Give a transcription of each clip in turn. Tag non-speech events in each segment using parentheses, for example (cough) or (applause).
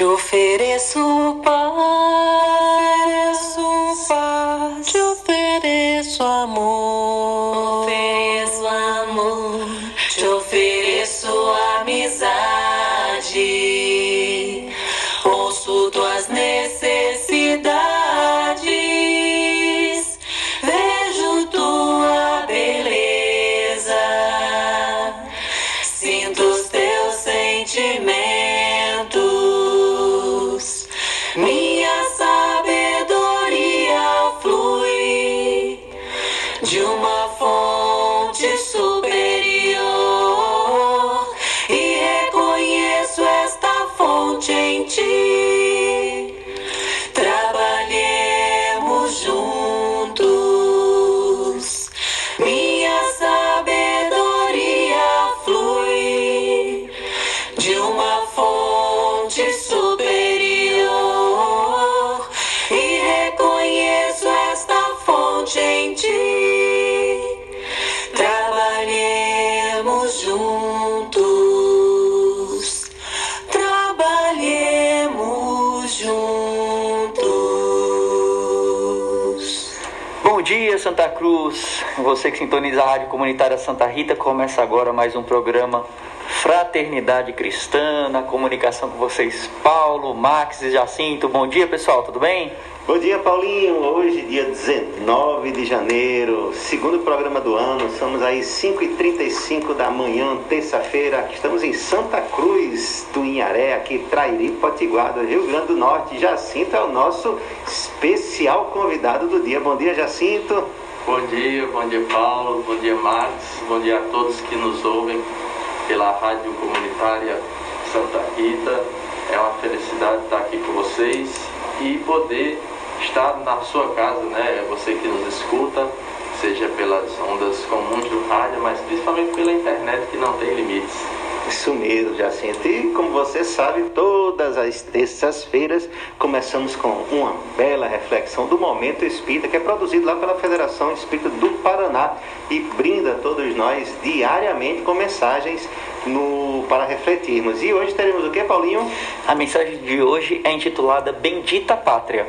Te ofereço paz, Você que sintoniza a Rádio Comunitária Santa Rita, começa agora mais um programa Fraternidade Cristã, na comunicação com vocês, Paulo, Max e Jacinto. Bom dia, pessoal, tudo bem? Bom dia, Paulinho. Hoje, dia 19 de janeiro, segundo programa do ano. Estamos aí 5h35 da manhã, terça-feira. Estamos em Santa Cruz do Inharé, aqui Trairi, Potiguar, do Rio Grande do Norte. Jacinto é o nosso especial convidado do dia. Bom dia, Jacinto. Bom dia, bom dia Paulo, bom dia Max, bom dia a todos que nos ouvem pela Rádio Comunitária Santa Rita. É uma felicidade estar aqui com vocês e poder estar na sua casa, né? Você que nos escuta, seja pelas ondas comuns do rádio, mas principalmente pela internet que não tem limites. Isso mesmo, Jacinto. E como você sabe, todas as terças-feiras começamos com uma bela reflexão do Momento Espírita, que é produzido lá pela Federação Espírita do Paraná e brinda todos nós diariamente com mensagens no, para refletirmos. E hoje teremos o que, Paulinho? A mensagem de hoje é intitulada Bendita Pátria.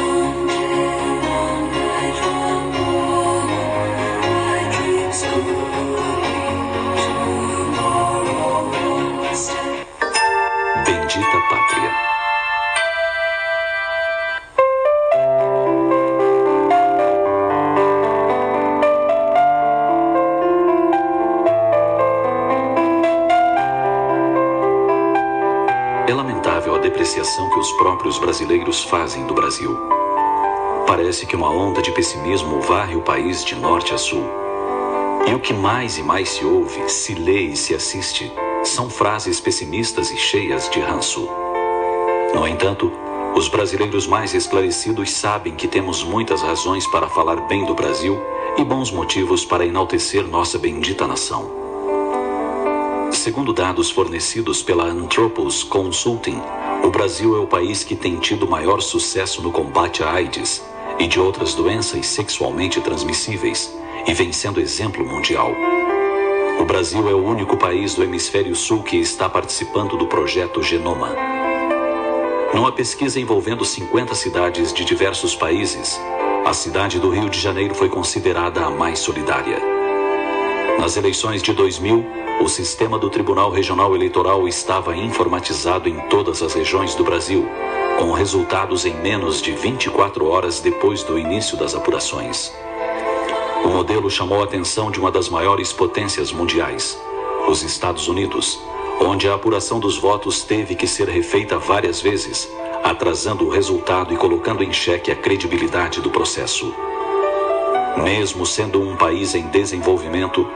Brasileiros fazem do Brasil. Parece que uma onda de pessimismo varre o país de norte a sul. E o que mais e mais se ouve, se lê e se assiste são frases pessimistas e cheias de ranço. No entanto, os brasileiros mais esclarecidos sabem que temos muitas razões para falar bem do Brasil e bons motivos para enaltecer nossa bendita nação. Segundo dados fornecidos pela Anthropos Consulting, o Brasil é o país que tem tido maior sucesso no combate à AIDS e de outras doenças sexualmente transmissíveis e vem sendo exemplo mundial. O Brasil é o único país do hemisfério sul que está participando do projeto Genoma. Numa pesquisa envolvendo 50 cidades de diversos países, a cidade do Rio de Janeiro foi considerada a mais solidária. Nas eleições de 2000, o sistema do Tribunal Regional Eleitoral estava informatizado em todas as regiões do Brasil, com resultados em menos de 24 horas depois do início das apurações. O modelo chamou a atenção de uma das maiores potências mundiais, os Estados Unidos, onde a apuração dos votos teve que ser refeita várias vezes, atrasando o resultado e colocando em xeque a credibilidade do processo. Mesmo sendo um país em desenvolvimento,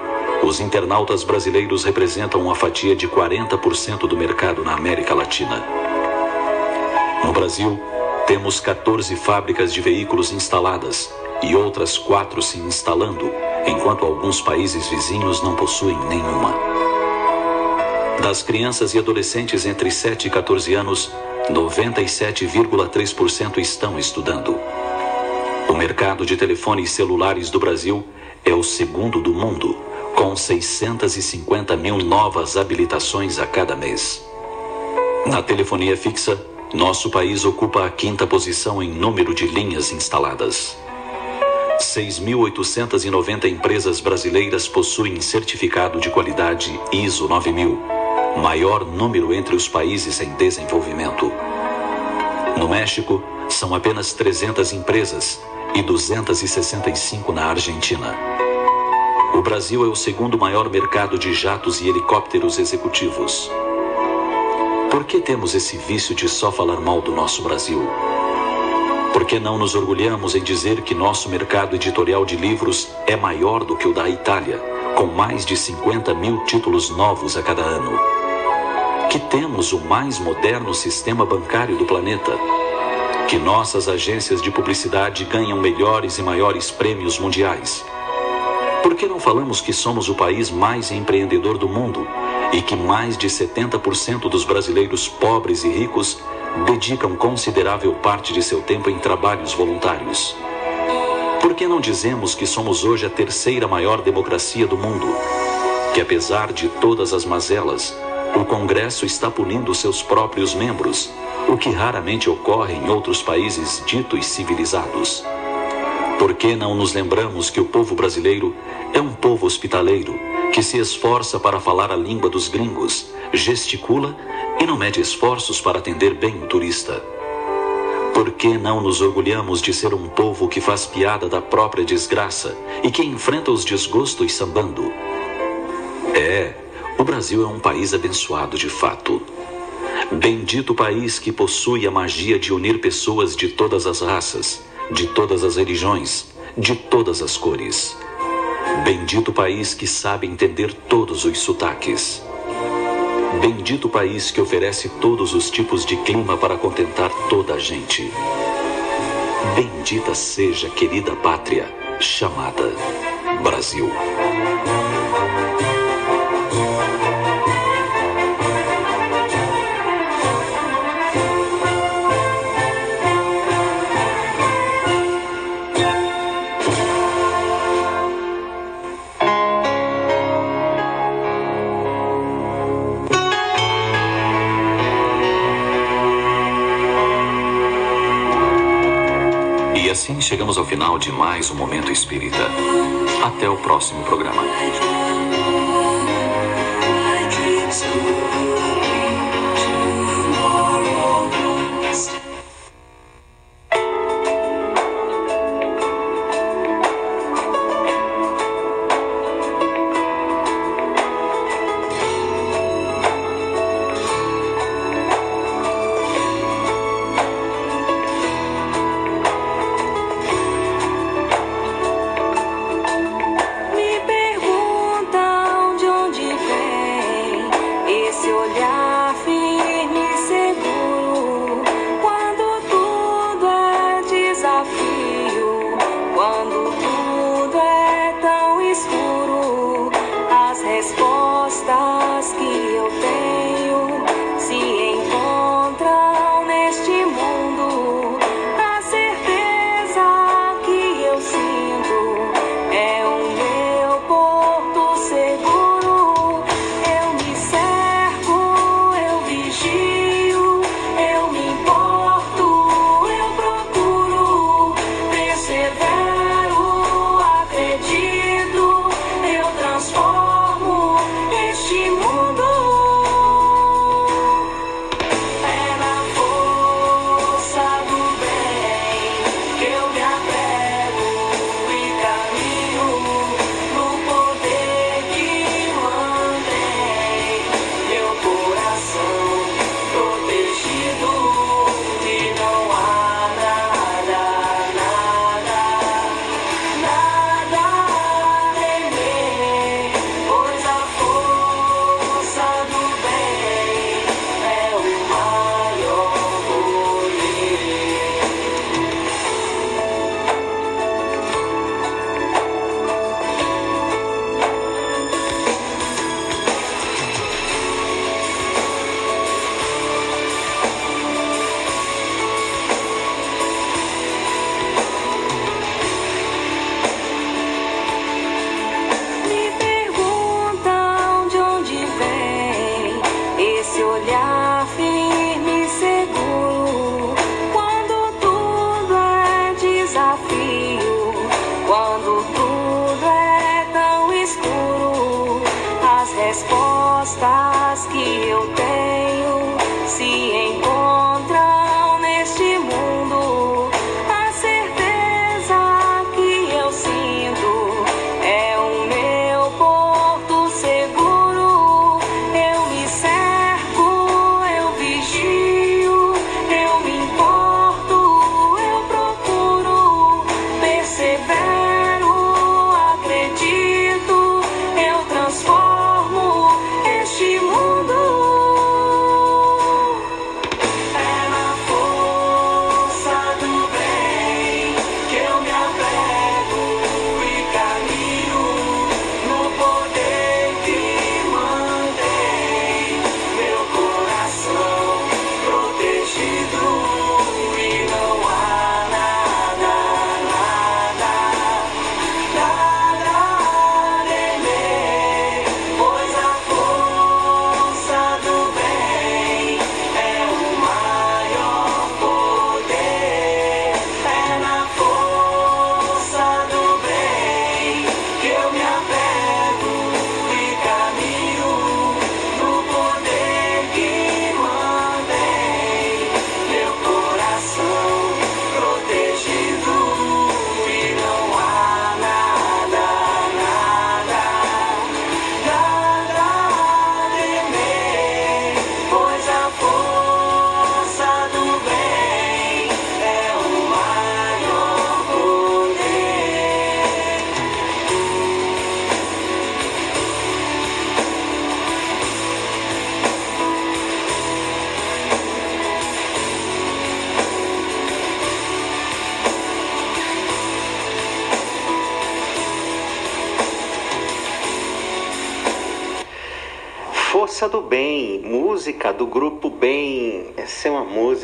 os internautas brasileiros representam uma fatia de 40% do mercado na América Latina. No Brasil, temos 14 fábricas de veículos instaladas e outras quatro se instalando, enquanto alguns países vizinhos não possuem nenhuma. Das crianças e adolescentes entre 7 e 14 anos, 97,3% estão estudando. O mercado de telefones celulares do Brasil é o segundo do mundo, com 650 mil novas habilitações a cada mês. Na telefonia fixa, nosso país ocupa a quinta posição em número de linhas instaladas. 6.890 empresas brasileiras possuem certificado de qualidade ISO 9000, maior número entre os países em desenvolvimento. No México, são apenas 300 empresas e 265 na Argentina. O Brasil é o segundo maior mercado de jatos e helicópteros executivos. Por que temos esse vício de só falar mal do nosso Brasil? Por que não nos orgulhamos em dizer que nosso mercado editorial de livros é maior do que o da Itália, com mais de 50 mil títulos novos a cada ano? Que temos o mais moderno sistema bancário do planeta? Que nossas agências de publicidade ganham melhores e maiores prêmios mundiais? Por que não falamos que somos o país mais empreendedor do mundo e que mais de 70% dos brasileiros pobres e ricos dedicam considerável parte de seu tempo em trabalhos voluntários? Por que não dizemos que somos hoje a terceira maior democracia do mundo? Que apesar de todas as mazelas, o Congresso está punindo seus próprios membros, o que raramente ocorre em outros países ditos civilizados. Por que não nos lembramos que o povo brasileiro é um povo hospitaleiro, que se esforça para falar a língua dos gringos, gesticula e não mede esforços para atender bem o turista? Por que não nos orgulhamos de ser um povo que faz piada da própria desgraça e que enfrenta os desgostos sambando? É, o Brasil é um país abençoado de fato. Bendito país que possui a magia de unir pessoas de todas as raças de todas as religiões, de todas as cores. Bendito país que sabe entender todos os sotaques. Bendito país que oferece todos os tipos de clima para contentar toda a gente. Bendita seja querida pátria chamada Brasil. Assim chegamos ao final de mais um Momento Espírita. Até o próximo programa. Força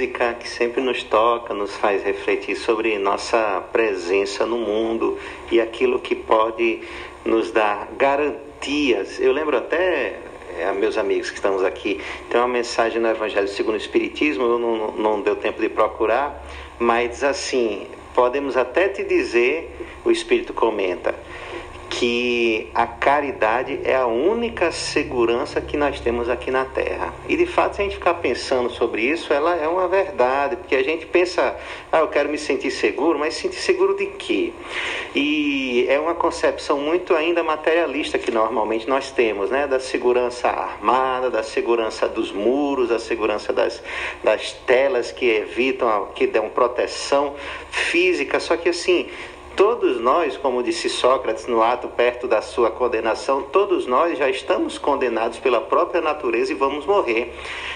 música que sempre nos toca, nos faz refletir sobre nossa presença no mundo e aquilo que pode nos dar garantias. Eu lembro até a é, meus amigos que estamos aqui, tem uma mensagem no Evangelho segundo o Espiritismo, eu não, não deu tempo de procurar, mas assim: podemos até te dizer, o Espírito comenta, que a caridade é a única segurança que nós temos aqui na Terra. E de fato, se a gente ficar pensando sobre isso, ela é uma verdade, porque a gente pensa, ah, eu quero me sentir seguro, mas sentir seguro de quê? E é uma concepção muito ainda materialista que normalmente nós temos, né? Da segurança armada, da segurança dos muros, da segurança das, das telas que evitam, que dão proteção física. Só que assim, Todos nós, como disse Sócrates no ato perto da sua condenação, todos nós já estamos condenados pela própria natureza e vamos morrer.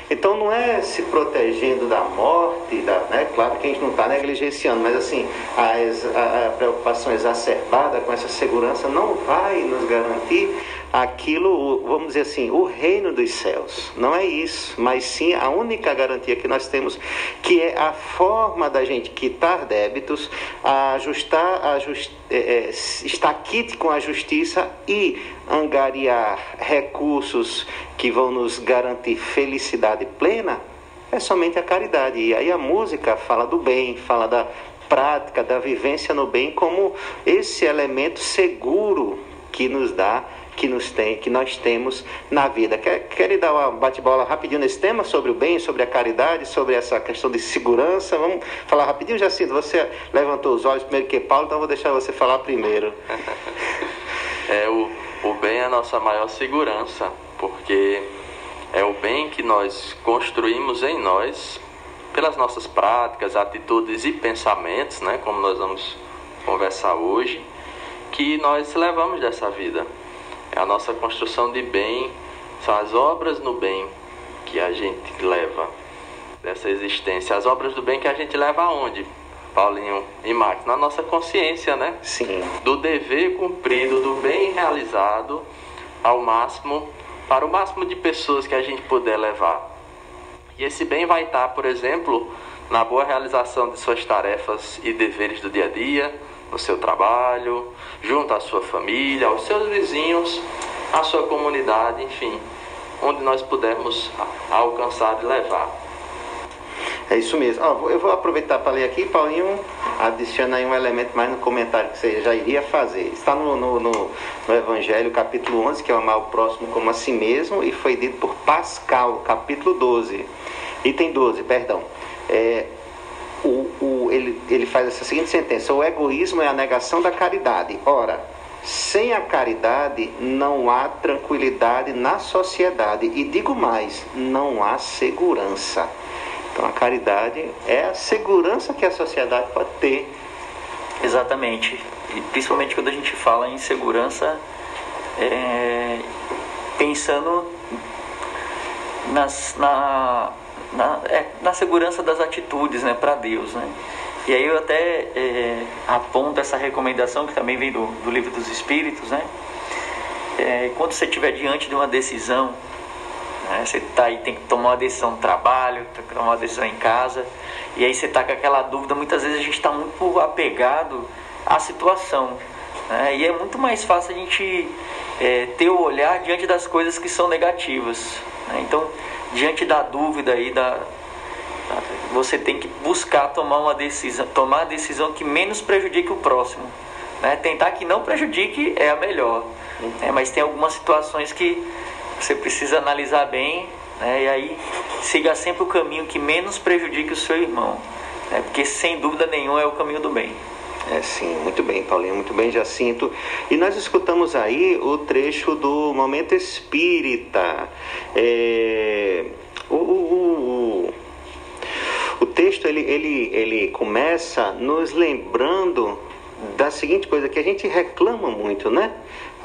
Então não é se protegendo da morte, da, né? claro que a gente não está negligenciando, mas assim, a, a preocupação exacerbada com essa segurança não vai nos garantir aquilo, vamos dizer assim, o reino dos céus. Não é isso, mas sim a única garantia que nós temos, que é a forma da gente quitar débitos, ajustar, ajust, é, é, estar quite com a justiça e angariar recursos que vão nos garantir felicidade plena, é somente a caridade. E aí a música fala do bem, fala da prática, da vivência no bem como esse elemento seguro que nos dá que, nos tem, que nós temos na vida. Quer, quer dar uma bate-bola rapidinho nesse tema sobre o bem, sobre a caridade, sobre essa questão de segurança? Vamos falar rapidinho, Jacinto. Você levantou os olhos primeiro que Paulo, então vou deixar você falar primeiro. (laughs) é, o, o bem é a nossa maior segurança, porque é o bem que nós construímos em nós pelas nossas práticas, atitudes e pensamentos, né, como nós vamos conversar hoje, que nós levamos dessa vida. É a nossa construção de bem, são as obras no bem que a gente leva dessa existência. As obras do bem que a gente leva aonde? Paulinho e Max, na nossa consciência, né? Sim. Do dever cumprido, do bem realizado ao máximo, para o máximo de pessoas que a gente puder levar. E esse bem vai estar, por exemplo, na boa realização de suas tarefas e deveres do dia a dia, no seu trabalho, junto à sua família, aos seus vizinhos, à sua comunidade, enfim. onde nós pudermos alcançar e levar. É isso mesmo. Oh, eu vou aproveitar para ler aqui, Paulinho, adiciona aí um elemento mais no comentário que você já iria fazer. Está no, no, no, no Evangelho, capítulo 11, que é amar o próximo como a si mesmo, e foi dito por Pascal, capítulo 12, item 12, perdão. É, o, o, ele, ele faz essa seguinte sentença: o egoísmo é a negação da caridade. Ora, sem a caridade não há tranquilidade na sociedade. E digo mais, não há segurança. Então a caridade é a segurança que a sociedade pode ter. Exatamente. E principalmente quando a gente fala em segurança, é, pensando nas, na, na, é, na segurança das atitudes né, para Deus. Né? E aí eu até é, aponto essa recomendação que também vem do, do livro dos Espíritos, né? É, quando você estiver diante de uma decisão, né, você está aí, tem que tomar uma decisão no trabalho, tem que tomar uma decisão em casa, e aí você está com aquela dúvida, muitas vezes a gente está muito apegado à situação. Né, e é muito mais fácil a gente é, ter o olhar diante das coisas que são negativas. Né? Então, diante da dúvida aí, da, você tem que buscar tomar uma decisão, tomar a decisão que menos prejudique o próximo. Né? Tentar que não prejudique é a melhor. Né? Mas tem algumas situações que você precisa analisar bem né? e aí siga sempre o caminho que menos prejudique o seu irmão. Né? Porque sem dúvida nenhuma é o caminho do bem. É sim, muito bem, Paulinho, muito bem, Jacinto. E nós escutamos aí o trecho do Momento Espírita. É, o, o, o o texto ele, ele, ele começa nos lembrando da seguinte coisa que a gente reclama muito, né?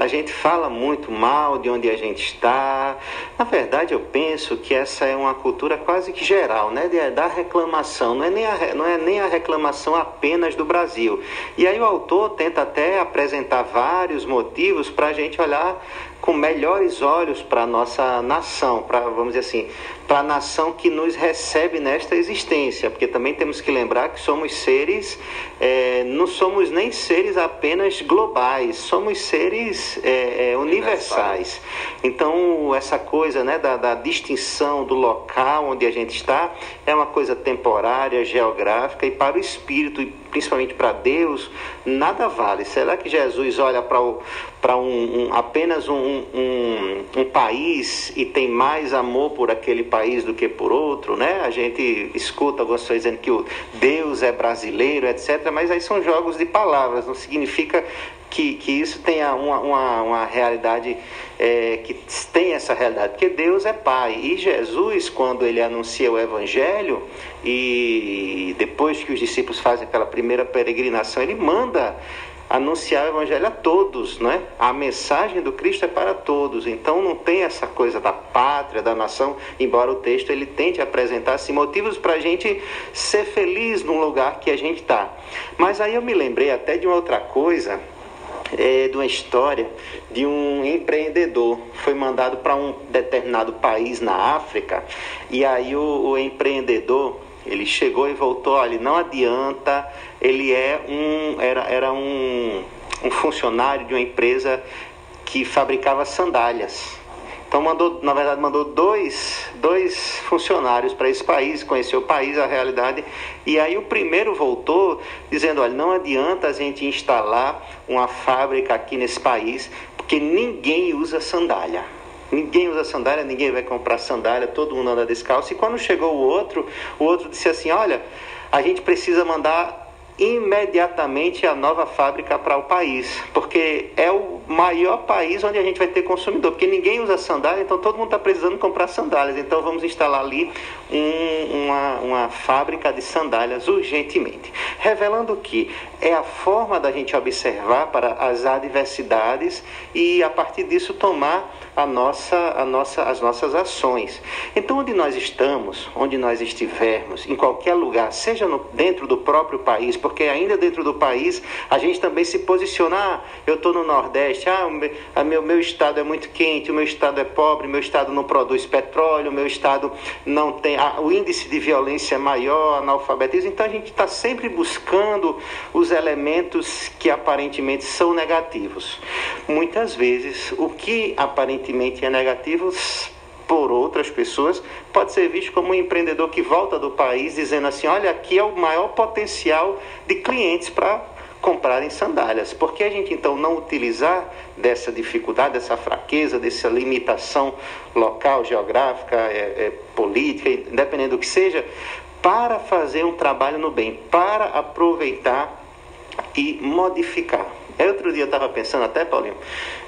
A gente fala muito mal de onde a gente está. Na verdade, eu penso que essa é uma cultura quase que geral, né? Da reclamação. Não é, nem a, não é nem a reclamação apenas do Brasil. E aí o autor tenta até apresentar vários motivos para a gente olhar com melhores olhos para a nossa nação, para, vamos dizer assim, para a nação que nos recebe nesta existência, porque também temos que lembrar que somos seres, é, não somos nem seres apenas globais, somos seres é, é, universais. Então, essa coisa né, da, da distinção do local onde a gente está é uma coisa temporária, geográfica, e para o espírito, e principalmente para Deus, nada vale. Será que Jesus olha para um, um, apenas um, um, um, país e tem mais amor por aquele país do que por outro, né? A gente escuta algumas pessoas dizendo que o Deus é brasileiro, etc. Mas aí são jogos de palavras, não significa que, que isso tenha uma, uma, uma realidade, é, que tem essa realidade, porque Deus é Pai. E Jesus, quando ele anuncia o Evangelho, e depois que os discípulos fazem aquela primeira peregrinação, ele manda anunciar o evangelho a todos, né? A mensagem do Cristo é para todos. Então não tem essa coisa da pátria, da nação, embora o texto ele tente apresentar assim, motivos para a gente ser feliz num lugar que a gente está. Mas aí eu me lembrei até de uma outra coisa. É, de uma história de um empreendedor foi mandado para um determinado país na África e aí o, o empreendedor ele chegou e voltou, olha, não adianta, ele é um, era, era um, um funcionário de uma empresa que fabricava sandálias. Então mandou, na verdade, mandou dois, dois funcionários para esse país, conheceu o país, a realidade. E aí o primeiro voltou dizendo, olha, não adianta a gente instalar uma fábrica aqui nesse país, porque ninguém usa sandália. Ninguém usa sandália, ninguém vai comprar sandália, todo mundo anda descalço. E quando chegou o outro, o outro disse assim: Olha, a gente precisa mandar imediatamente a nova fábrica para o país, porque é o maior país onde a gente vai ter consumidor, porque ninguém usa sandália, então todo mundo está precisando comprar sandálias. Então vamos instalar ali um, uma, uma fábrica de sandálias urgentemente. Revelando que é a forma da gente observar para as adversidades e a partir disso tomar a nossa, a nossa, as nossas ações. Então, onde nós estamos, onde nós estivermos, em qualquer lugar, seja no, dentro do próprio país, porque ainda dentro do país a gente também se posiciona. Ah, eu estou no Nordeste, ah, o meu, meu estado é muito quente, o meu estado é pobre, o meu estado não produz petróleo, meu estado não tem. Ah, o índice de violência é maior, analfabetismo. Então, a gente está sempre buscando os elementos que aparentemente são negativos. Muitas vezes, o que aparentemente é negativo por outras pessoas, pode ser visto como um empreendedor que volta do país dizendo assim: olha, aqui é o maior potencial de clientes para comprarem sandálias. Por que a gente então não utilizar dessa dificuldade, dessa fraqueza, dessa limitação local, geográfica, é, é, política, independente do que seja, para fazer um trabalho no bem, para aproveitar e modificar. Aí outro dia eu estava pensando até, Paulinho,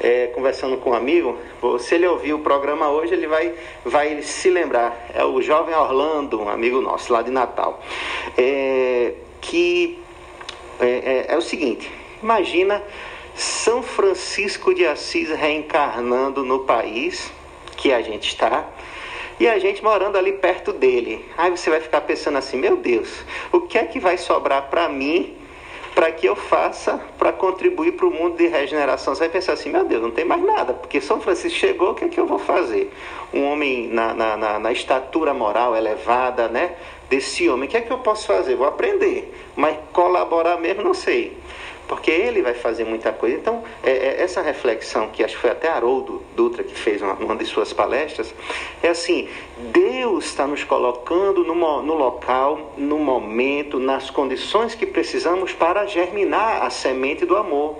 é, conversando com um amigo, se ele ouvir o programa hoje, ele vai, vai se lembrar. É o jovem Orlando, um amigo nosso lá de Natal. É, que é, é, é o seguinte, imagina São Francisco de Assis reencarnando no país que a gente está e a gente morando ali perto dele. Aí você vai ficar pensando assim: meu Deus, o que é que vai sobrar para mim para que eu faça para contribuir para o mundo de regeneração. Você vai pensar assim, meu Deus, não tem mais nada, porque São Francisco chegou, o que é que eu vou fazer? Um homem na, na, na, na estatura moral elevada, né? Desse homem, o que é que eu posso fazer? Vou aprender, mas colaborar mesmo não sei porque ele vai fazer muita coisa. Então, é, é, essa reflexão, que acho que foi até Haroldo Dutra que fez uma, uma de suas palestras, é assim: Deus está nos colocando no, no local, no momento, nas condições que precisamos para germinar a semente do amor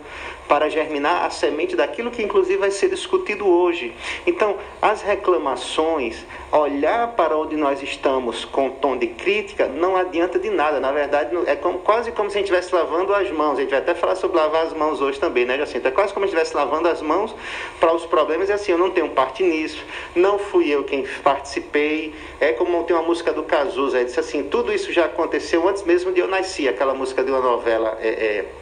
para germinar a semente daquilo que inclusive vai ser discutido hoje. Então, as reclamações, olhar para onde nós estamos com tom de crítica, não adianta de nada. Na verdade, é como, quase como se a gente estivesse lavando as mãos. A gente vai até falar sobre lavar as mãos hoje também, né, Jacinto? É quase como se estivesse lavando as mãos para os problemas. É assim, eu não tenho parte nisso, não fui eu quem participei. É como tem uma música do Cazuza, ele disse assim, tudo isso já aconteceu antes mesmo de eu nascer. Aquela música de uma novela... É, é,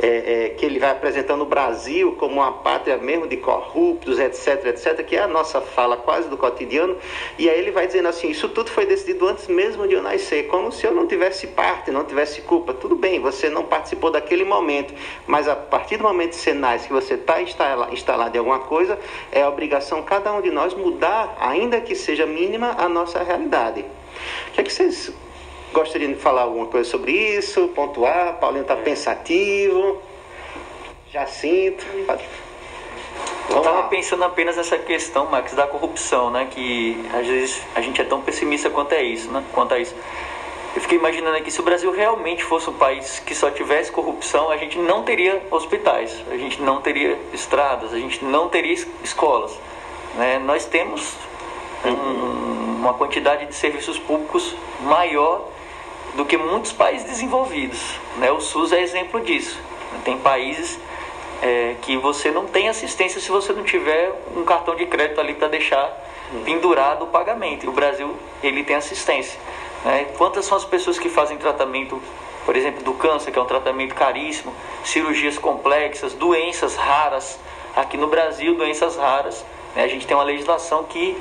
é, é, que ele vai apresentando o Brasil como uma pátria mesmo de corruptos, etc, etc, que é a nossa fala quase do cotidiano, e aí ele vai dizendo assim, isso tudo foi decidido antes mesmo de eu nascer, como se eu não tivesse parte, não tivesse culpa. Tudo bem, você não participou daquele momento, mas a partir do momento que você nasce, que você está instalado em alguma coisa, é obrigação cada um de nós mudar, ainda que seja mínima, a nossa realidade. O que, é que vocês Gostaria de falar alguma coisa sobre isso? Pontuar? Paulinho está pensativo. Jacinto. Eu estava pensando apenas nessa questão, Max, da corrupção, né? Que às vezes a gente é tão pessimista quanto é isso, né? Quanto a isso. Eu fiquei imaginando aqui, se o Brasil realmente fosse um país que só tivesse corrupção, a gente não teria hospitais, a gente não teria estradas, a gente não teria escolas. Né? Nós temos uma quantidade de serviços públicos maior do que muitos países desenvolvidos. Né? O SUS é exemplo disso. Tem países é, que você não tem assistência se você não tiver um cartão de crédito ali para deixar pendurado o pagamento. E o Brasil ele tem assistência. Né? Quantas são as pessoas que fazem tratamento, por exemplo, do câncer, que é um tratamento caríssimo, cirurgias complexas, doenças raras. Aqui no Brasil, doenças raras. Né? A gente tem uma legislação que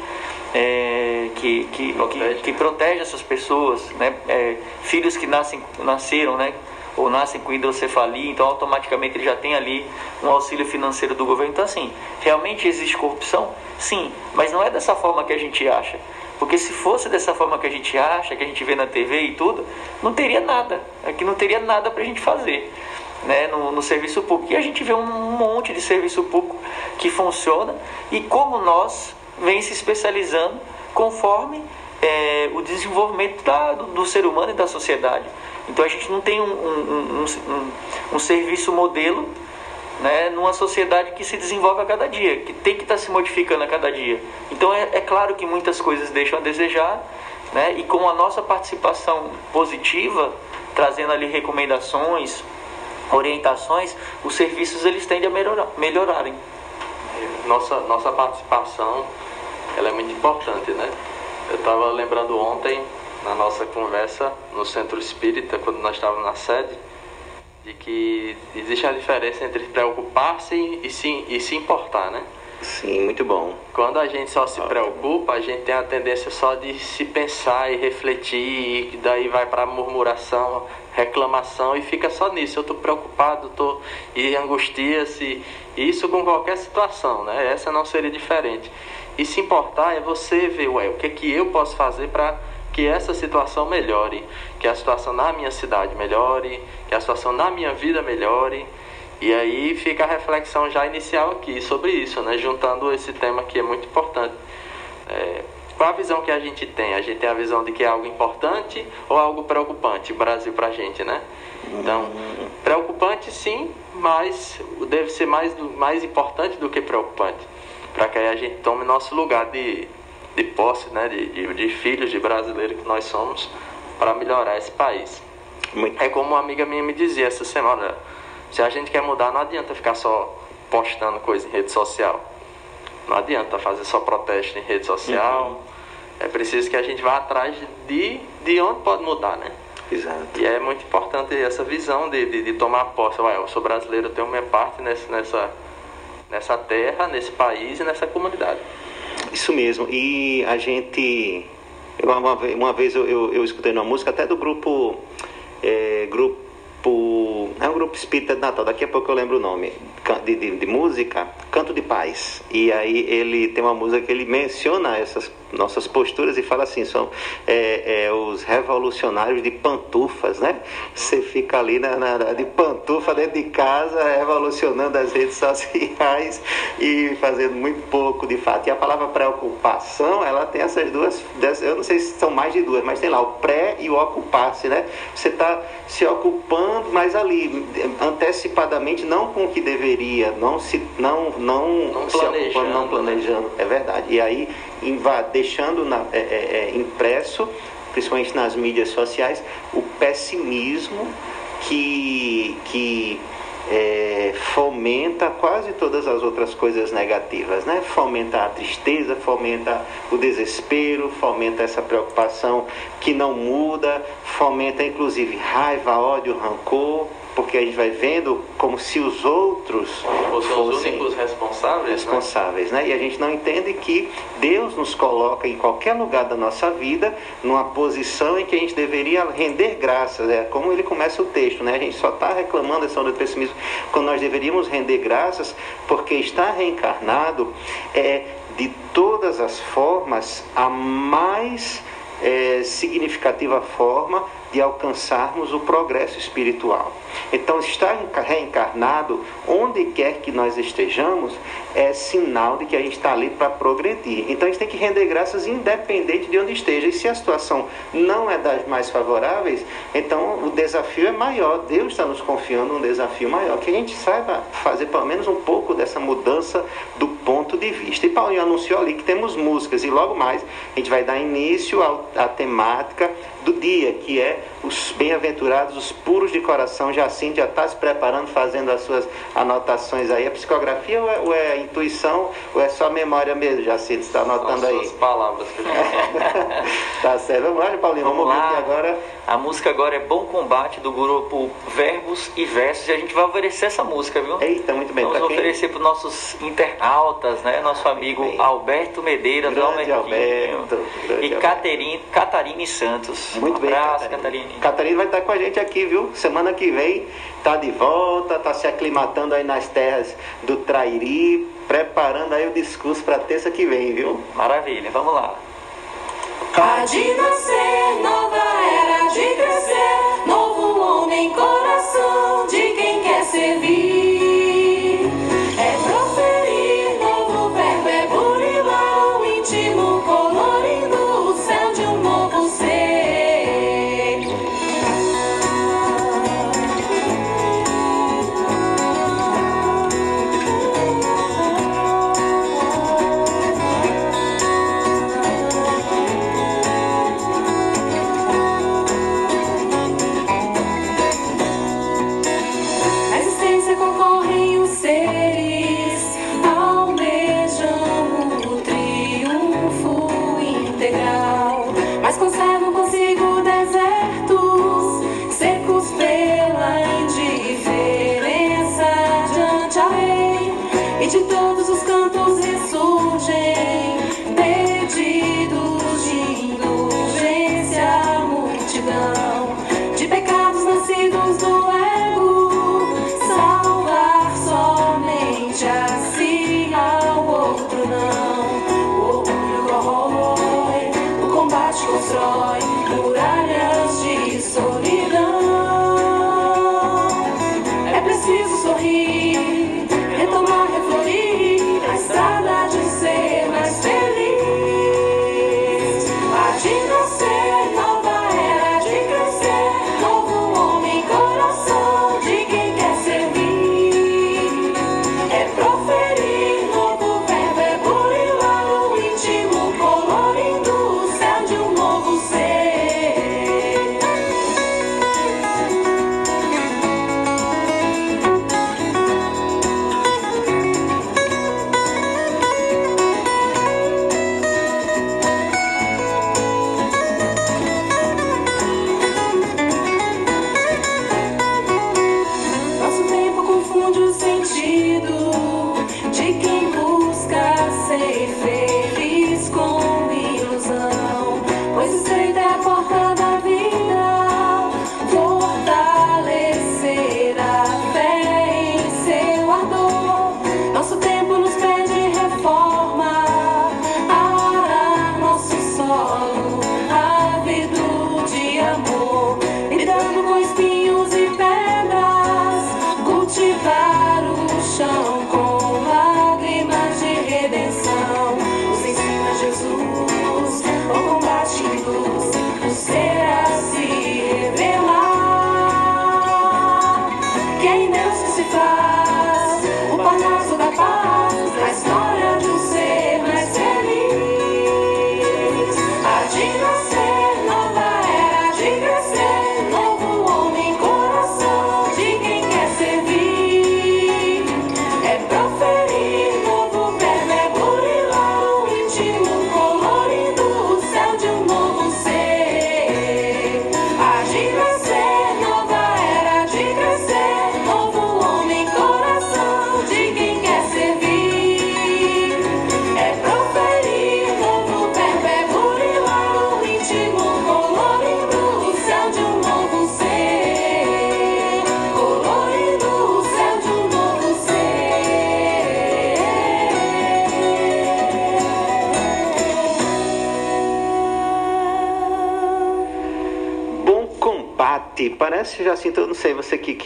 é, que, que, protege. Que, que, protege essas pessoas, né? É, filhos que nascem, nasceram, né? ou nascem com hidrocefalia, então automaticamente ele já tem ali um auxílio financeiro do governo. Então, assim, realmente existe corrupção? Sim, mas não é dessa forma que a gente acha. Porque se fosse dessa forma que a gente acha, que a gente vê na TV e tudo, não teria nada. Aqui não teria nada para a gente fazer né, no, no serviço público. E a gente vê um monte de serviço público que funciona e como nós vem se especializando conforme é, o desenvolvimento da, do, do, ser humano e da sociedade. Então a gente não tem um, um, um, um serviço modelo né, numa sociedade que se desenvolve a cada dia, que tem que estar tá se modificando a cada dia. Então é, é claro que muitas coisas deixam a desejar, né, e com a nossa participação positiva, trazendo ali recomendações, orientações, os serviços eles tendem a melhorar, melhorarem. Nossa, nossa participação ela é muito importante, né? Eu estava lembrando ontem, na nossa conversa no Centro Espírita, quando nós estávamos na sede, de que existe a diferença entre preocupar-se e se, e se importar, né? Sim, muito bom. Quando a gente só se preocupa, a gente tem a tendência só de se pensar e refletir, e daí vai para murmuração, reclamação e fica só nisso. Eu estou preocupado, tô e angustia-se. Isso com qualquer situação, né? Essa não seria diferente. E se importar é você ver, ué, o que, é que eu posso fazer para que essa situação melhore, que a situação na minha cidade melhore, que a situação na minha vida melhore. E aí fica a reflexão já inicial aqui sobre isso, né? Juntando esse tema que é muito importante. É, qual a visão que a gente tem? A gente tem a visão de que é algo importante ou algo preocupante, Brasil pra gente, né? Então, preocupante sim, mas deve ser mais, mais importante do que preocupante. Para que aí a gente tome nosso lugar de, de posse, né? De, de, de filhos de brasileiros que nós somos, para melhorar esse país. Muito. É como uma amiga minha me dizia essa semana: se a gente quer mudar, não adianta ficar só postando coisa em rede social. Não adianta fazer só protesto em rede social. Uhum. É preciso que a gente vá atrás de, de onde pode mudar, né? Exato. E é muito importante essa visão de, de, de tomar posse. Ué, eu sou brasileiro, eu tenho minha parte nessa, nessa, nessa terra, nesse país e nessa comunidade. Isso mesmo. E a gente. Uma, uma vez eu, eu, eu escutei uma música até do grupo. É, grupo é um grupo espírita de Natal, daqui a pouco eu lembro o nome, de, de, de, música, Canto de Paz. E aí ele tem uma música que ele menciona essas nossas posturas e fala assim, são é, é, os revolucionários de pantufas, né? Você fica ali na, na, de pantufa dentro de casa, revolucionando as redes sociais e fazendo muito pouco de fato. E a palavra preocupação, ela tem essas duas, eu não sei se são mais de duas, mas tem lá o pré e o ocupar-se, né? Você está se ocupando, mas ali, antecipadamente, não com o que deveria, não se não, não, não se ocupando, não planejando. É verdade. E aí deixando na, é, é, é, impresso, principalmente nas mídias sociais, o pessimismo que, que é, fomenta quase todas as outras coisas negativas, né? Fomenta a tristeza, fomenta o desespero, fomenta essa preocupação que não muda, fomenta inclusive raiva, ódio, rancor porque a gente vai vendo como se os outros fossem os únicos responsáveis, responsáveis né? né? E a gente não entende que Deus nos coloca em qualquer lugar da nossa vida numa posição em que a gente deveria render graças. É como ele começa o texto, né? A gente só está reclamando essa onda do pessimismo quando nós deveríamos render graças porque está reencarnado é de todas as formas a mais é, significativa forma de alcançarmos o progresso espiritual. Então, estar reencarnado, onde quer que nós estejamos, é sinal de que a gente está ali para progredir. Então, a gente tem que render graças independente de onde esteja. E se a situação não é das mais favoráveis, então o desafio é maior. Deus está nos confiando um desafio maior, que a gente saiba fazer pelo menos um pouco dessa mudança do ponto de vista. E Paulinho anunciou ali que temos músicas, e logo mais a gente vai dar início à temática do dia, que é os bem-aventurados, os puros de coração. Jacinto já está se preparando, fazendo as suas anotações aí. A psicografia ou é, ou é intuição ou é só memória mesmo, Jacinto? Está anotando São aí? As palavras (laughs) Tá certo. Vamos lá, Paulinho, vamos, vamos lá. agora. A música agora é Bom Combate do grupo Verbos e Versos e a gente vai oferecer essa música, viu? Eita, muito bem. Vamos oferecer para os nossos internautas, né? Nosso amigo Alberto Medeiros, grande Alberto, grande e Caterine, Catarine Santos. Muito um bem, abraço, Catarine. Catarine vai estar com a gente aqui, viu? Semana que vem tá de volta, tá se aclimatando aí nas terras do Trairi, preparando aí o discurso para terça que vem, viu? Maravilha, vamos lá. Há de nascer, nova era de crescer, novo homem, coração de quem quer servir.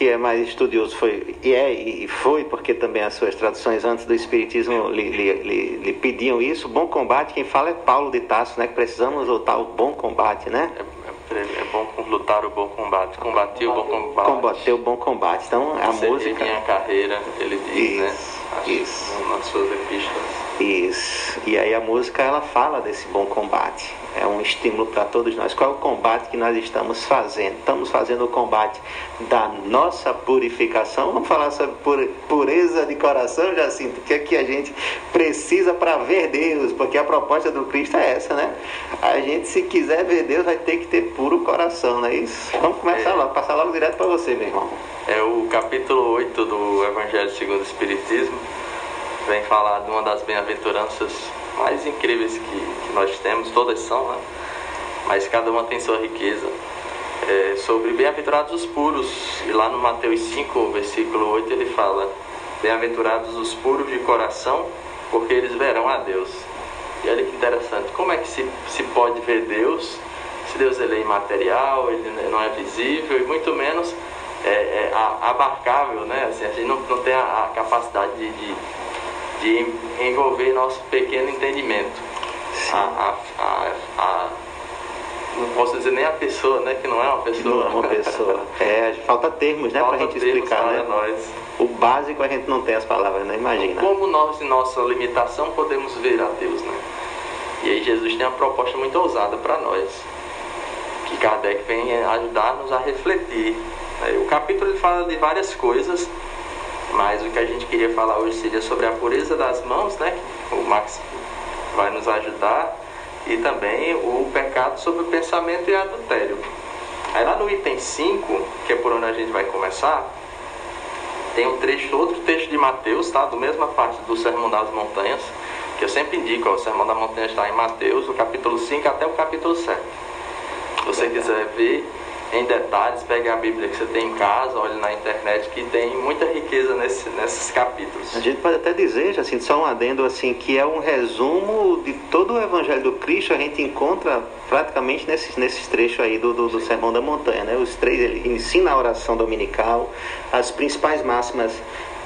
Que, é mais estudioso foi, e é e foi, porque também as suas traduções antes do Espiritismo lhe, lhe, lhe, pediam isso. Bom combate, quem fala é Paulo de Tasso, né? Que precisamos lutar o bom combate, né? É, é, é bom lutar o bom combate, combater o bom combate. Combater o bom combate. Então, a Você música. minha carreira, ele diz, né? Isso, Acho, isso. Nas suas epístolas. Isso. E aí a música ela fala desse bom combate. É um estímulo para todos nós. Qual é o combate que nós estamos fazendo? Estamos fazendo o combate da nossa purificação. Vamos falar sobre pure- pureza de coração, Jacinto? O que é que a gente precisa para ver Deus? Porque a proposta do Cristo é essa, né? A gente, se quiser ver Deus, vai ter que ter puro coração, não é isso? Vamos começar É. logo, passar logo direto para você, meu irmão. É o capítulo 8 do Evangelho segundo o Espiritismo. Vem falar de uma das bem-aventuranças mais incríveis que, que nós temos, todas são, né? Mas cada uma tem sua riqueza. É sobre bem-aventurados os puros. E lá no Mateus 5, versículo 8, ele fala: Bem-aventurados os puros de coração, porque eles verão a Deus. E olha que interessante, como é que se, se pode ver Deus se Deus ele é imaterial, ele não é visível e muito menos é, é, abarcável, né? Assim, a gente não, não tem a, a capacidade de, de, de envolver nosso pequeno entendimento. A, a, a, não posso dizer nem a pessoa, né? Que não é uma pessoa. Não é uma pessoa. (laughs) É, falta termos, né, Falta pra gente termos explicar, para né? nós. O básico a gente não tem as palavras, né? Imagina. Como nós, em nossa limitação, podemos ver a Deus, né? E aí Jesus tem uma proposta muito ousada para nós, que Kardec vem ajudar-nos a refletir. né? O capítulo ele fala de várias coisas, mas o que a gente queria falar hoje seria sobre a pureza das mãos, né? O Max vai nos ajudar, e também o pecado sobre o pensamento e adultério. Aí lá no item 5, que é por onde a gente vai começar, tem um trecho, outro texto de Mateus, tá? Do mesma parte do Sermão das Montanhas, que eu sempre indico, ó, o Sermão das Montanhas está em Mateus, o capítulo 5 até o capítulo 7. Se você quiser ver em detalhes, pegue a Bíblia que você tem em casa, olhe na internet, que tem muita riqueza nesse, nesses capítulos. A gente pode até dizer, assim, só um adendo assim, que é um resumo de todo o Evangelho do Cristo, a gente encontra praticamente nesses, nesses trechos aí do, do, do Sermão da Montanha, né? Os três, ele ensina a oração dominical, as principais máximas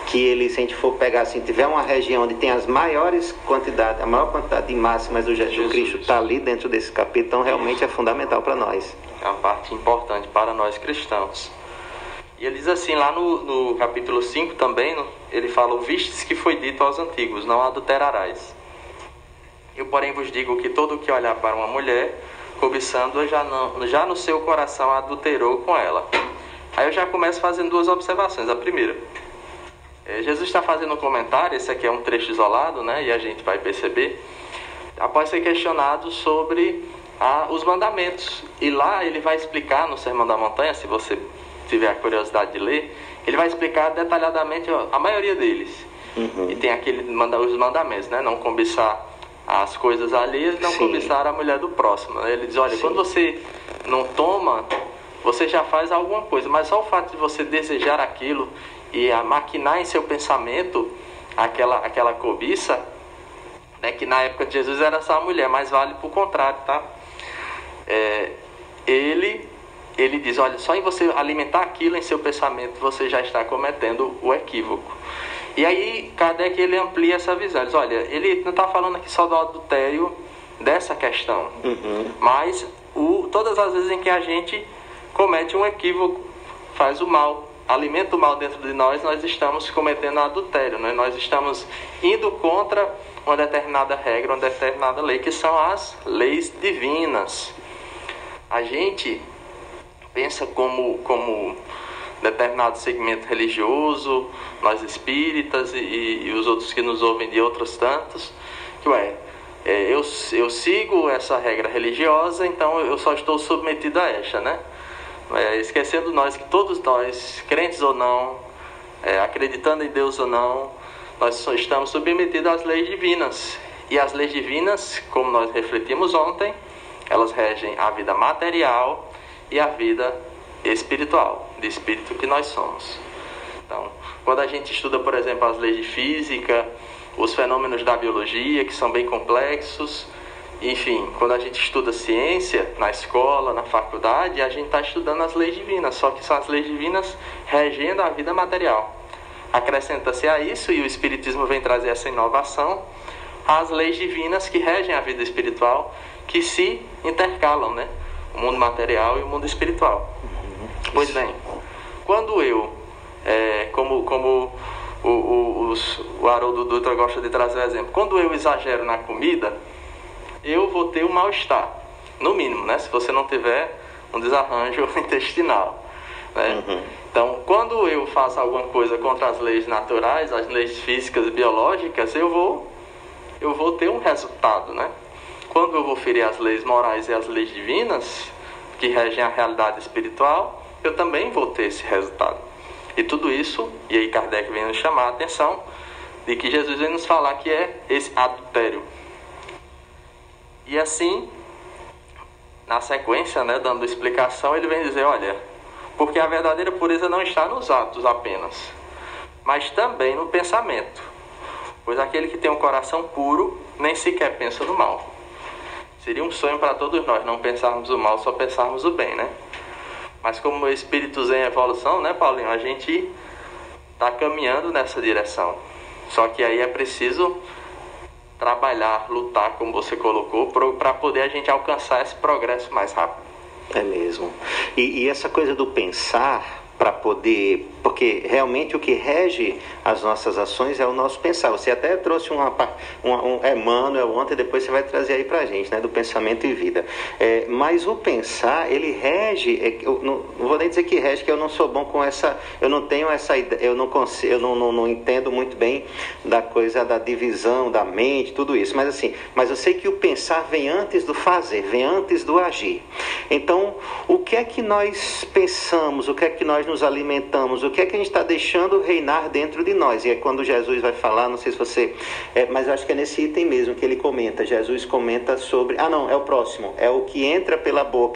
que ele, se a gente for pegar assim, tiver uma região onde tem as maiores quantidades, a maior quantidade de máximas do Jesus Jesus. Cristo está ali dentro desse capítulo, então realmente é fundamental para nós. É uma parte importante para nós cristãos. E ele diz assim, lá no, no capítulo 5 também, no- ele fala: Vistes que foi dito aos antigos, não adulterarás. Eu, porém, vos digo que todo que olhar para uma mulher, cobiçando-a, já, não, já no seu coração adulterou com ela. Aí eu já começo fazendo duas observações. A primeira, é, Jesus está fazendo um comentário, esse aqui é um trecho isolado, né? E a gente vai perceber, após ser questionado sobre ah, os mandamentos. E lá ele vai explicar no Sermão da Montanha, se você tiver a curiosidade de ler, ele vai explicar detalhadamente ó, a maioria deles. E tem aquele manda, os mandamentos, né? Não cobiçar as coisas alheias, não Sim. cobiçar a mulher do próximo. Ele diz, olha, Sim. quando você não toma, você já faz alguma coisa, mas só o fato de você desejar aquilo e a maquinar em seu pensamento aquela, aquela cobiça, né, que na época de Jesus era só a mulher, mas vale por contrário, tá? É, ele, ele diz, olha, só em você alimentar aquilo em seu pensamento, você já está cometendo o equívoco. E aí, Kardec ele amplia essa visão. Ele diz, olha, ele não está falando aqui só do adultério dessa questão, mas o, todas as vezes em que a gente comete um equívoco, faz o mal, alimenta o mal dentro de nós, nós estamos cometendo adultério, né? nós estamos indo contra uma determinada regra, uma determinada lei, que são as leis divinas. A gente pensa como, como determinado segmento religioso, nós espíritas e, e os outros que nos ouvem de outros tantos, que ué, é, eu, eu sigo essa regra religiosa, então eu só estou submetido a esta, né? é, esquecendo nós que todos nós, crentes ou não, é, acreditando em Deus ou não, nós estamos submetidos às leis divinas. E as leis divinas, como nós refletimos ontem, elas regem a vida material e a vida espiritual, de espírito que nós somos. Então, quando a gente estuda, por exemplo, as leis de física, os fenômenos da biologia, que são bem complexos, enfim, quando a gente estuda ciência na escola, na faculdade, a gente está estudando as leis divinas, só que são as leis divinas regendo a vida material. Acrescenta-se a isso, e o Espiritismo vem trazer essa inovação, as leis divinas que regem a vida espiritual, que se intercalam, né? O mundo material e o mundo espiritual. Pois bem, quando eu, é, como, como o, o, os, o Haroldo Dutra gosta de trazer o exemplo, quando eu exagero na comida, eu vou ter um mal-estar, no mínimo, né? Se você não tiver um desarranjo (laughs) intestinal. Né? Uhum. Então, quando eu faço alguma coisa contra as leis naturais, as leis físicas e biológicas, eu vou, eu vou ter um resultado, né? Quando eu vou ferir as leis morais e as leis divinas, que regem a realidade espiritual, eu também vou ter esse resultado. E tudo isso, e aí Kardec vem nos chamar a atenção, de que Jesus vem nos falar que é esse adultério. E assim, na sequência, né, dando explicação, ele vem dizer: olha, porque a verdadeira pureza não está nos atos apenas, mas também no pensamento. Pois aquele que tem um coração puro nem sequer pensa no mal. Seria um sonho para todos nós não pensarmos o mal, só pensarmos o bem, né? Mas como espíritos em evolução, né, Paulinho, a gente está caminhando nessa direção. Só que aí é preciso trabalhar, lutar, como você colocou, para poder a gente alcançar esse progresso mais rápido. É mesmo. E, e essa coisa do pensar para poder, porque realmente o que rege as nossas ações é o nosso pensar. Você até trouxe uma, uma, um Emmanuel ontem, depois você vai trazer aí para a gente, né, do pensamento e vida. É, mas o pensar, ele rege, é, eu não, não, vou nem dizer que rege, que eu não sou bom com essa, eu não tenho essa ideia, eu não consigo, eu não, não, não entendo muito bem da coisa da divisão da mente, tudo isso. Mas assim, mas eu sei que o pensar vem antes do fazer, vem antes do agir. Então, o que é que nós pensamos, o que é que nós nos alimentamos, o que é que a gente está deixando reinar dentro de nós. E é quando Jesus vai falar, não sei se você. É, mas acho que é nesse item mesmo que ele comenta. Jesus comenta sobre. Ah, não, é o próximo. É o que entra pela boca.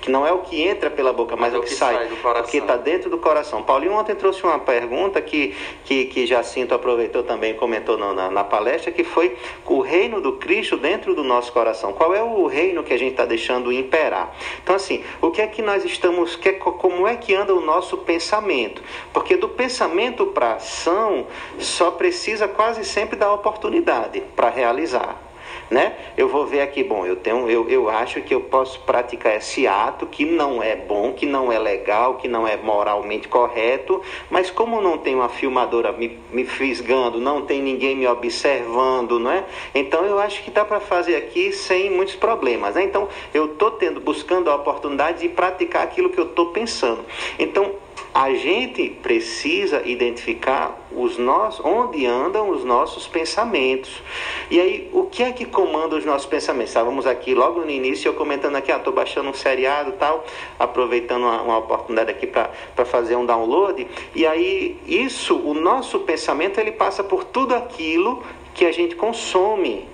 Que não é o que entra pela boca, mas, mas é o que, que sai. sai do Porque está dentro do coração. Paulinho ontem trouxe uma pergunta que, que, que Jacinto aproveitou também comentou na, na palestra, que foi o reino do Cristo dentro do nosso coração. Qual é o reino que a gente está deixando imperar? Então, assim, o que é que nós estamos. Que, como é que anda o nosso pensamento. Porque do pensamento para a ação só precisa quase sempre da oportunidade para realizar. Né? Eu vou ver aqui, bom, eu tenho, eu, eu acho que eu posso praticar esse ato que não é bom, que não é legal, que não é moralmente correto, mas como não tem uma filmadora me, me fisgando, não tem ninguém me observando, não é? Então eu acho que dá para fazer aqui sem muitos problemas. Né? Então eu estou tendo, buscando a oportunidade de praticar aquilo que eu estou pensando. Então a gente precisa identificar os nossos, onde andam os nossos pensamentos. E aí, o que é que comanda os nossos pensamentos? Estávamos aqui logo no início, eu comentando aqui, estou ah, baixando um seriado tal, aproveitando uma, uma oportunidade aqui para fazer um download. E aí, isso, o nosso pensamento, ele passa por tudo aquilo que a gente consome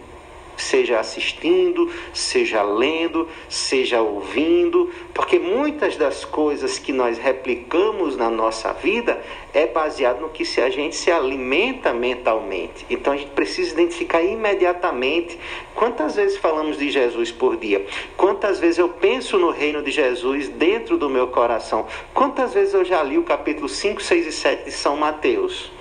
seja assistindo, seja lendo, seja ouvindo, porque muitas das coisas que nós replicamos na nossa vida é baseado no que se a gente se alimenta mentalmente. Então a gente precisa identificar imediatamente quantas vezes falamos de Jesus por dia, quantas vezes eu penso no reino de Jesus dentro do meu coração, quantas vezes eu já li o capítulo 5, 6 e 7 de São Mateus.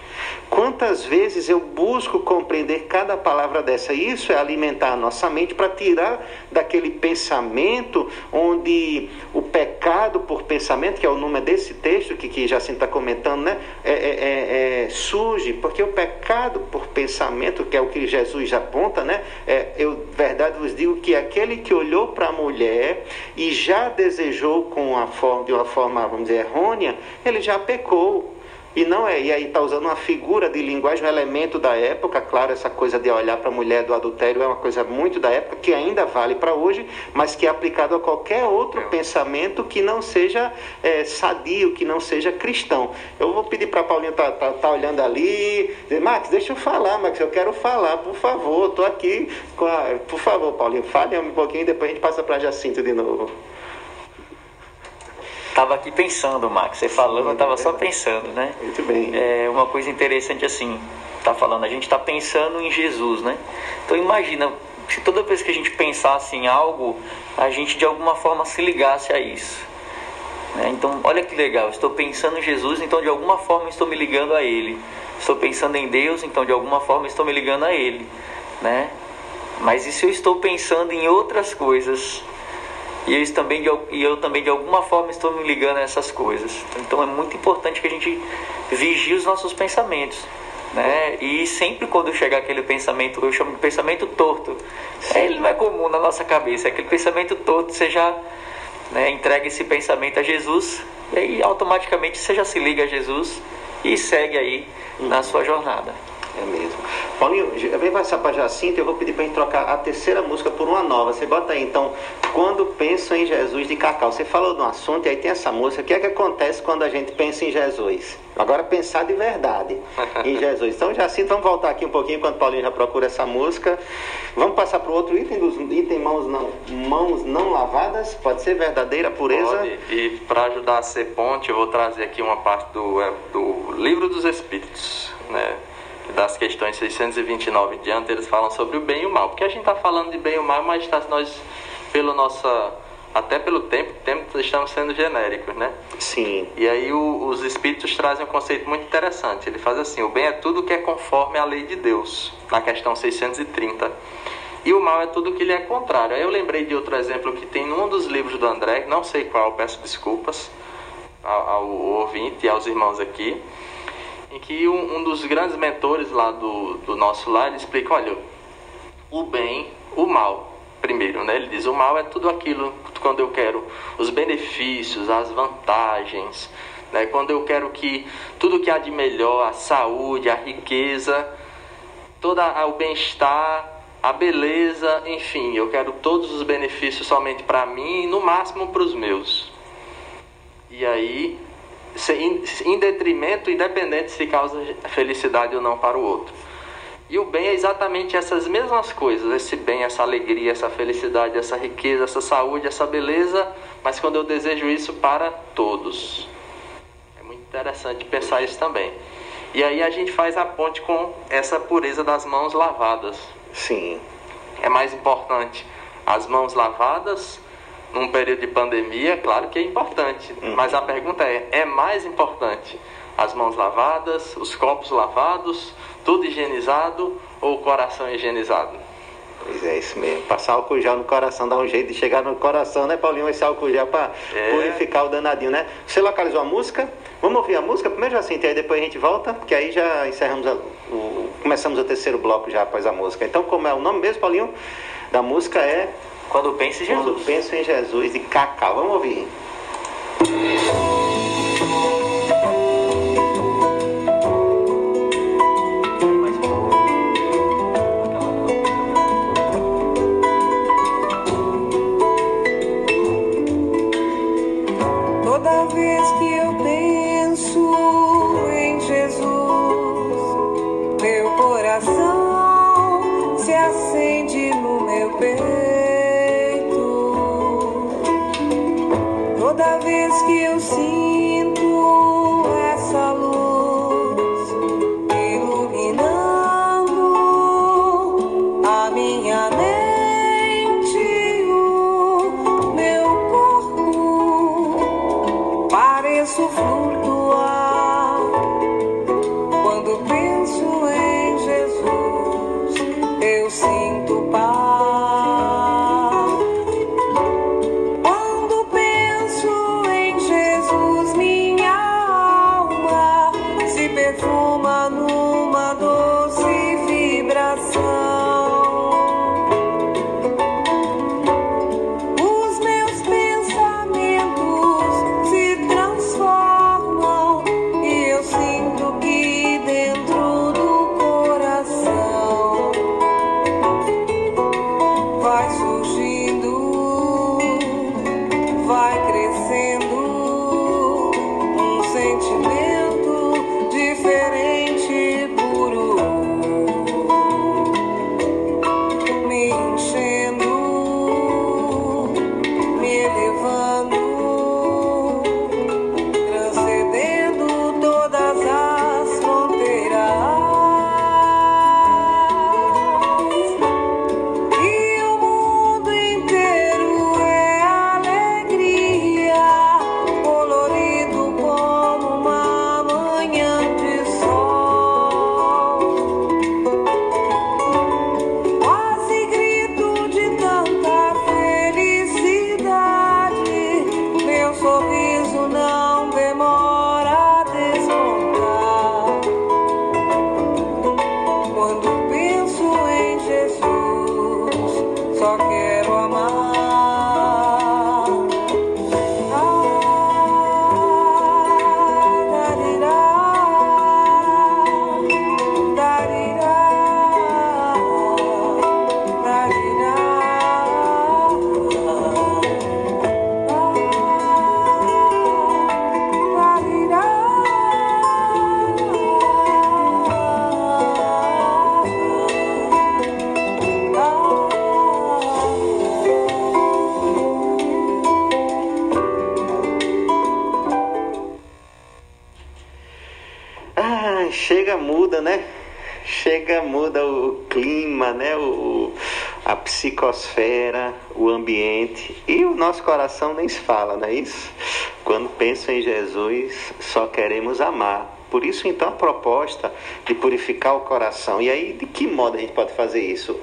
Quantas vezes eu busco compreender cada palavra dessa? Isso é alimentar a nossa mente para tirar daquele pensamento onde o pecado por pensamento, que é o nome desse texto que, que Jacinto está comentando, né? É, é, é, é, surge, porque o pecado por pensamento, que é o que Jesus aponta, né? É, eu, verdade, vos digo que aquele que olhou para a mulher e já desejou com a forma, de uma forma, vamos dizer, errônea, ele já pecou. E não é, e aí está usando uma figura de linguagem, um elemento da época, claro, essa coisa de olhar para a mulher do adultério é uma coisa muito da época, que ainda vale para hoje, mas que é aplicado a qualquer outro pensamento que não seja é, sadio, que não seja cristão. Eu vou pedir para a Paulinha estar tá, tá, tá, olhando ali, dizer, Max, deixa eu falar, Max, eu quero falar, por favor, estou aqui, a... por favor, Paulinha, fale um pouquinho e depois a gente passa para Jacinto de novo. Tava aqui pensando, Max. Você falando, eu tava só pensando, né? Muito bem. É uma coisa interessante assim, tá falando, a gente tá pensando em Jesus, né? Então imagina se toda vez que a gente pensasse em algo, a gente de alguma forma se ligasse a isso. Né? Então, olha que legal, estou pensando em Jesus, então de alguma forma estou me ligando a Ele. Estou pensando em Deus, então de alguma forma estou me ligando a Ele, né? Mas e se eu estou pensando em outras coisas? E eu, também e eu também de alguma forma estou me ligando a essas coisas. Então é muito importante que a gente vigie os nossos pensamentos. Né? E sempre quando chegar aquele pensamento, eu chamo de pensamento torto, é, ele não é comum na nossa cabeça, é aquele pensamento torto, você já né, entrega esse pensamento a Jesus e aí automaticamente você já se liga a Jesus e segue aí na sua jornada. É mesmo. Paulinho, vem passar para Jacinto, eu vou pedir para gente trocar a terceira música por uma nova. Você bota aí, então, quando penso em Jesus de Cacau. Você falou de um assunto e aí tem essa música. O que é que acontece quando a gente pensa em Jesus? Agora, pensar de verdade (laughs) em Jesus. Então, Jacinto, vamos voltar aqui um pouquinho enquanto Paulinho já procura essa música. Vamos passar para o outro item dos item mãos não, mãos não lavadas. Pode ser verdadeira pureza. Pode. E para ajudar a ser ponte, eu vou trazer aqui uma parte do, é, do Livro dos Espíritos, né? Das questões 629 em diante, eles falam sobre o bem e o mal. Porque a gente está falando de bem e o mal, mas tá, nós, pelo nossa, até pelo tempo, tempo estamos sendo genéricos, né? Sim. E aí o, os espíritos trazem um conceito muito interessante. Ele faz assim: o bem é tudo que é conforme à lei de Deus, na questão 630. E o mal é tudo que lhe é contrário. Aí eu lembrei de outro exemplo que tem num dos livros do André, não sei qual, peço desculpas ao, ao ouvinte e aos irmãos aqui em que um, um dos grandes mentores lá do, do nosso lar ele explica, olha, o bem, o mal. Primeiro, né? Ele diz, o mal é tudo aquilo quando eu quero os benefícios, as vantagens, né? Quando eu quero que tudo que há de melhor, a saúde, a riqueza, todo o bem-estar, a beleza, enfim, eu quero todos os benefícios somente para mim e no máximo para os meus. E aí em detrimento, independente se causa felicidade ou não para o outro. E o bem é exatamente essas mesmas coisas, esse bem, essa alegria, essa felicidade, essa riqueza, essa saúde, essa beleza, mas quando eu desejo isso para todos. É muito interessante pensar isso também. E aí a gente faz a ponte com essa pureza das mãos lavadas. Sim. É mais importante as mãos lavadas num período de pandemia, claro que é importante, uhum. mas a pergunta é: é mais importante as mãos lavadas, os copos lavados, tudo higienizado ou o coração higienizado? Pois é, isso mesmo. Passar álcool gel no coração, dá um jeito de chegar no coração, né, Paulinho? Esse álcool gel para é. purificar o danadinho, né? Você localizou a música? Vamos ouvir a música primeiro, assim, e aí depois a gente volta, que aí já encerramos a, o, começamos o terceiro bloco já após a música. Então, como é o nome mesmo, Paulinho? Da música é quando penso em Jesus. Quando penso em Jesus e Cacau. Vamos ouvir. Toda vez que eu sinto e o nosso coração nem se fala, não é isso? Quando penso em Jesus, só queremos amar. Por isso, então, a proposta de purificar o coração. E aí, de que modo a gente pode fazer isso?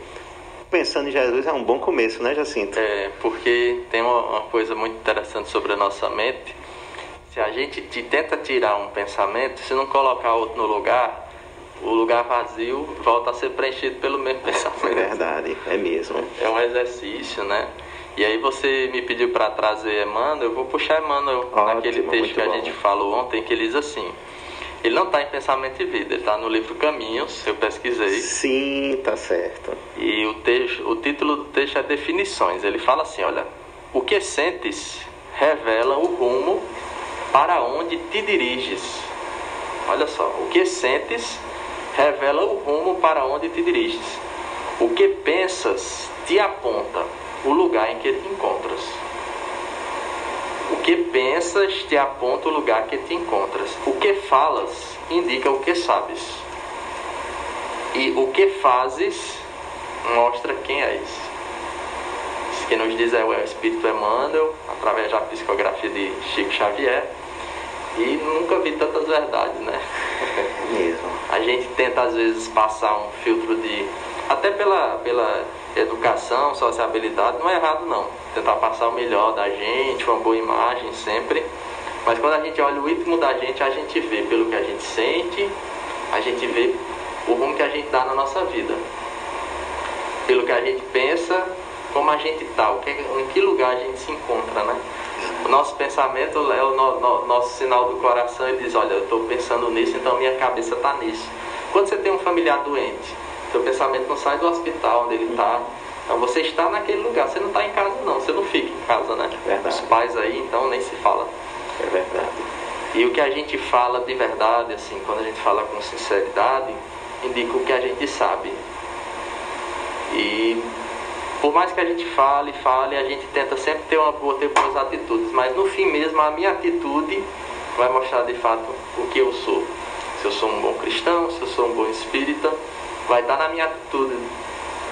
Pensando em Jesus é um bom começo, né, Jacinto? É, porque tem uma, coisa muito interessante sobre a nossa mente. Se a gente te- tenta tirar um pensamento, se não colocar outro no lugar, o lugar vazio volta a ser preenchido pelo mesmo (laughs) É pensamento. verdade, é mesmo. É um exercício, né? E aí você me pediu para trazer Emmanuel, eu vou puxar Emmanuel Ótimo, naquele texto que a bom. gente falou ontem, que ele diz assim, ele não está em Pensamento e Vida, ele está no livro Caminhos, eu pesquisei, Sim, tá certo. e o, texto, o título do texto é Definições. Ele fala assim: olha, o que sentes revela o rumo para onde te diriges. Olha só, o que sentes revela o rumo para onde te diriges. O que pensas te aponta o lugar em que te encontras. O que pensas te aponta o lugar que te encontras. O que falas indica o que sabes. E o que fazes mostra quem és. Isso que nos diz é o Espírito Emmanuel, através da psicografia de Chico Xavier. E nunca vi tantas verdades, né? Mesmo. A gente tenta às vezes passar um filtro de. Até pela, pela educação, sociabilidade, não é errado não. Tentar passar o melhor da gente, uma boa imagem sempre. Mas quando a gente olha o íntimo da gente, a gente vê pelo que a gente sente, a gente vê o rumo que a gente dá na nossa vida. Pelo que a gente pensa, como a gente está, em que lugar a gente se encontra, né? O nosso pensamento é o no- no- nosso sinal do coração e diz, olha, eu estou pensando nisso, então minha cabeça está nisso. Quando você tem um familiar doente, seu pensamento não sai do hospital onde ele está. Então você está naquele lugar, você não está em casa não, você não fica em casa, né? Verdade. Os pais aí, então nem se fala. É verdade. E o que a gente fala de verdade, assim, quando a gente fala com sinceridade, indica o que a gente sabe. E por mais que a gente fale, fale, a gente tenta sempre ter uma boa, ter boas atitudes, mas no fim mesmo a minha atitude vai mostrar de fato o que eu sou. Se eu sou um bom cristão, se eu sou um bom espírita, vai estar na minha atitude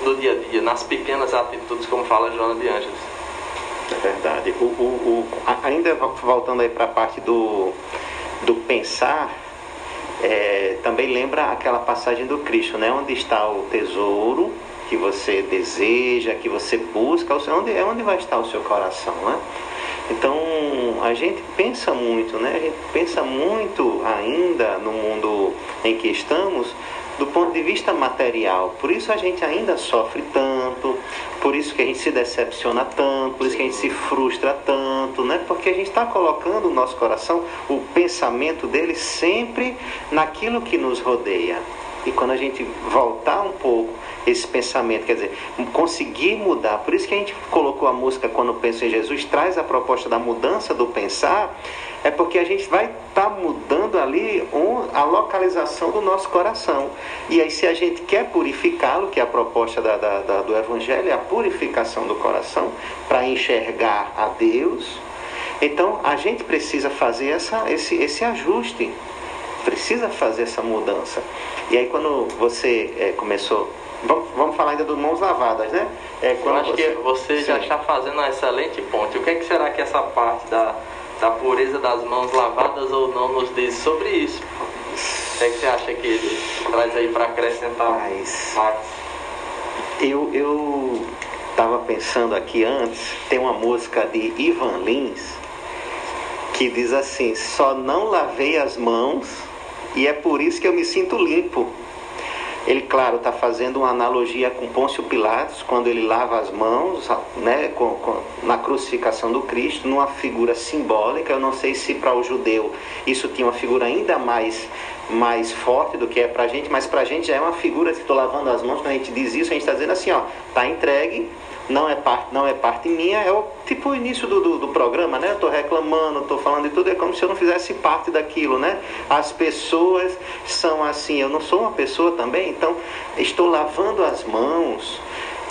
do dia a dia, nas pequenas atitudes, como fala Joana de Ângeles. É verdade. O, o, o- ainda vo- voltando aí para a parte do, do pensar, é, também lembra aquela passagem do Cristo, né? Onde está o tesouro que você deseja, que você busca, onde, é onde vai estar o seu coração, né? Então a gente pensa muito, né? A gente pensa muito ainda no mundo em que estamos do ponto de vista material. Por isso a gente ainda sofre tanto, por isso que a gente se decepciona tanto, por isso que a gente se frustra tanto, né? Porque a gente está colocando o nosso coração, o pensamento dele sempre naquilo que nos rodeia. E quando a gente voltar um pouco esse pensamento, quer dizer, conseguir mudar, por isso que a gente colocou a música Quando Penso em Jesus, traz a proposta da mudança do pensar, é porque a gente vai estar mudando ali a localização do nosso coração. E aí, se a gente quer purificá-lo, que é a proposta da- da- da- do Evangelho, é a purificação do coração, para enxergar a Deus, então a gente precisa fazer essa, esse, esse ajuste precisa fazer essa mudança. E aí quando você é, começou, vamos, falar ainda do mãos lavadas, né? É, Eu acho que você já Sim. está fazendo um excelente ponto. O que, é que será que essa parte da, da pureza das mãos lavadas ou não nos diz sobre isso? O que, é que você acha que ele traz aí para acrescentar Mas-? Eu eu estava pensando aqui antes, tem uma música de Ivan Lins que diz assim: só não lavei as mãos e é por isso que eu me sinto limpo. Ele, claro, está fazendo uma analogia com Pôncio Pilatos, quando ele lava as mãos né, com, com, na crucificação do Cristo, numa figura simbólica. Eu não sei se para o judeu isso tinha uma figura ainda mais, mais forte do que é para a gente, mas para a gente já é uma figura, se estou lavando as mãos, quando a gente diz isso, a gente está dizendo assim: ó, está entregue, não é parte, não é parte minha, é o tipo o início do, do, do programa, né? Eu estou reclamando, estou falando de tudo, é como se eu não fizesse parte daquilo, né? As pessoas são assim, eu não sou uma pessoa também, então estou lavando as mãos.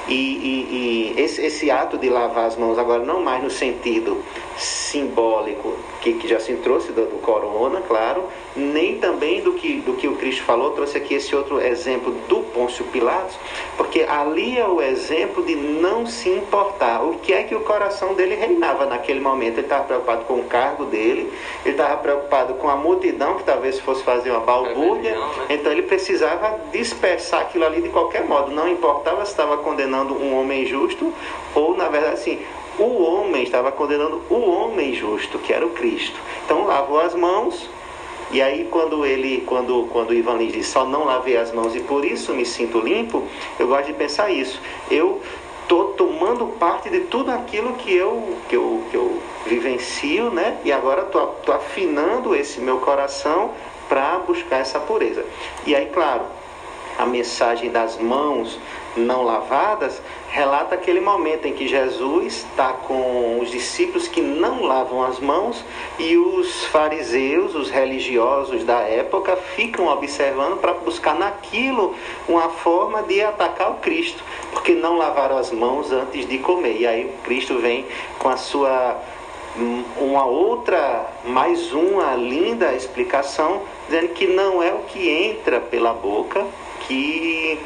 E, e, e esse, esse, ato de lavar as mãos, agora não mais no sentido simbólico que, que já se trouxe do, do corona, claro, nem também do que, do que o Cristo falou, trouxe aqui esse outro exemplo do Pôncio Pilatos, porque ali é o exemplo de não se importar. O que é que o coração dele reinava naquele momento? Ele estava preocupado com o cargo dele, ele estava preocupado com a multidão que talvez fosse fazer uma balbúrdia, né? então ele precisava dispersar aquilo ali de qualquer modo, não importava se estava condenando um homem justo ou, na verdade, assim, o homem estava condenando o homem justo, que era o Cristo. Então lavou as mãos, e aí quando ele, quando, quando Ivan Lins diz só não lavei as mãos e por isso me sinto limpo, eu gosto de pensar isso. Eu estou tomando parte de tudo aquilo que eu, que eu, que eu vivencio, né? E agora estou afinando esse meu coração para buscar essa pureza. E aí, claro, a mensagem das mãos não lavadas relata aquele momento em que Jesus está com os discípulos que não lavam as mãos e os fariseus, os religiosos da época, ficam observando para buscar naquilo uma forma de atacar o Cristo, porque não lavaram as mãos antes de comer. E aí Cristo vem com a sua hum, uma outra, mais uma linda explicação, dizendo que não é o que entra pela boca que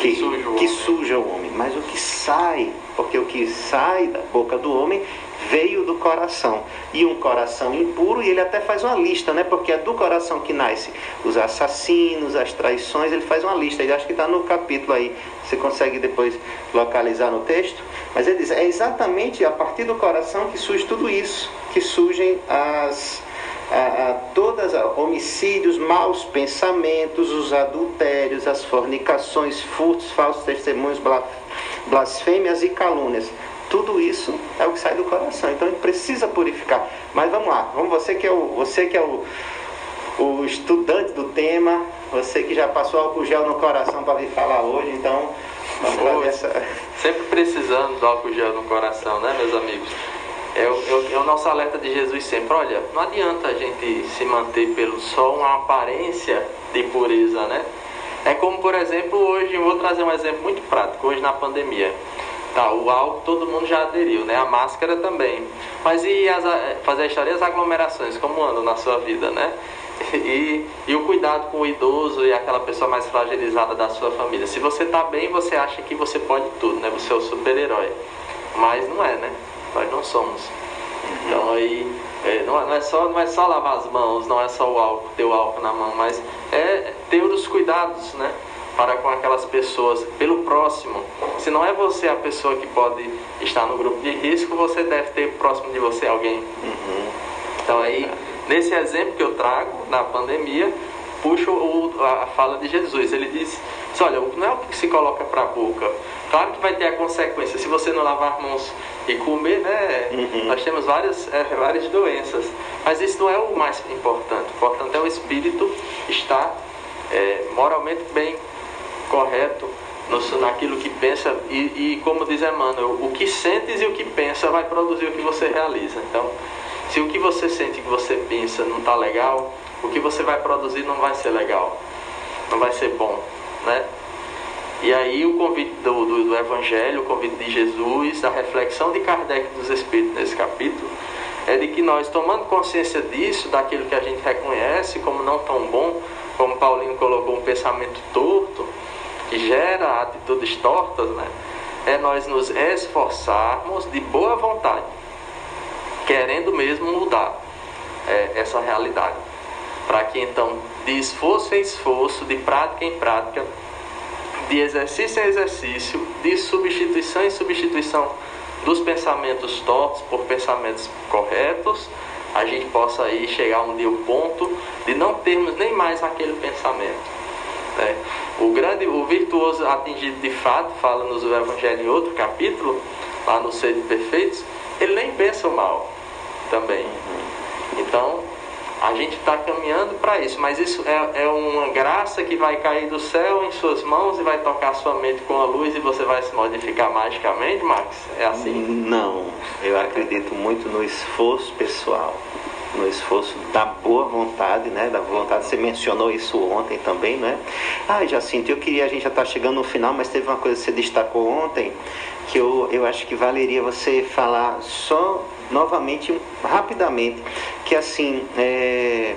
que, suja, que suja o homem, mas o que sai, porque o que sai da boca do homem veio do coração. E um coração impuro, e ele até faz uma lista, né? Porque é do coração que nasce os assassinos, as traições, ele faz uma lista. E acho que está no capítulo aí, você consegue depois localizar no texto. Mas ele diz: é exatamente a partir do coração que surge tudo isso, que surgem as a, a todas homicídios, maus pensamentos, os adultérios, as fornicações, furtos, falsos testemunhos, blasfêmias e calúnias. Tudo isso é o que sai do coração. Então gente precisa purificar. Mas vamos lá, vamos você que é o, você que é o, o estudante do tema, você que já passou álcool gel no coração para vir falar hoje, então vamos lá essa... Sempre precisando do álcool gel no coração, né, meus amigos? É o, é, é o, nosso alerta de Jesus sempre. Olha, não adianta a gente se manter pelo só uma aparência de pureza, né? É como, por exemplo, hoje, vou trazer um exemplo muito prático, hoje na pandemia. Tá, o álcool todo mundo já aderiu, né? A máscara também. Mas e as, fazer a história as aglomerações, como andam na sua vida, né? (laughs) E, e o cuidado com o idoso e aquela pessoa mais fragilizada da sua família. Se você tá bem, você acha que você pode tudo, né? Você é o super-herói. Mas não é, né? Nós não somos. Então aí é, não, é, não, é só, não é só lavar as mãos, não é só o álcool, ter o álcool na mão, mas é ter os cuidados, né? Para com aquelas pessoas, pelo próximo. Se não é você a pessoa que pode estar no grupo de risco, você deve ter próximo de você alguém. Uhum. Então aí, nesse exemplo que eu trago, na pandemia, puxo o, a fala de Jesus. Ele diz, olha, não é o que se coloca para a boca. Claro que vai ter a consequência. Se você não lavar mãos e comer, né? Uhum. Nós temos várias, é, várias doenças. Mas isso não é o mais importante. O importante é o espírito estar é, moralmente bem, correto, no, naquilo que pensa. E, e, como diz Emmanuel, o que sentes e o que pensa vai produzir o que você realiza. Então, se o que você sente e que você pensa não está legal, o que você vai produzir não vai ser legal, não vai ser bom, né? E aí o convite do, do, do, Evangelho, o convite de Jesus, a reflexão de Kardec dos Espíritos nesse capítulo, é de que nós, tomando consciência disso, daquilo que a gente reconhece como não tão bom, como Paulinho colocou, um pensamento torto, que gera atitudes tortas, né? é nós nos esforçarmos de boa vontade, querendo mesmo mudar é, essa realidade. Para que então, de esforço em esforço, de prática em prática, de exercício em exercício, de substituição em substituição dos pensamentos tortos por pensamentos corretos, a gente possa aí chegar um dia ao ponto de não termos nem mais aquele pensamento. Né? O grande, o virtuoso atingido de fato, fala nos Evangelhos em outro capítulo, lá no Ser de Perfeitos, ele nem pensa o mal também. Então, a gente está caminhando para isso, mas isso é, é, uma graça que vai cair do céu em suas mãos e vai tocar sua mente com a luz e você vai se modificar magicamente, Max? É assim? Não, eu acredito muito no esforço pessoal, no esforço da boa vontade, né? Da vontade, você mencionou isso ontem também, né? Ah, Jacinto, eu queria, a gente já está chegando no final, mas teve uma coisa que você destacou ontem que eu, eu acho que valeria você falar só novamente, rapidamente, que assim, é,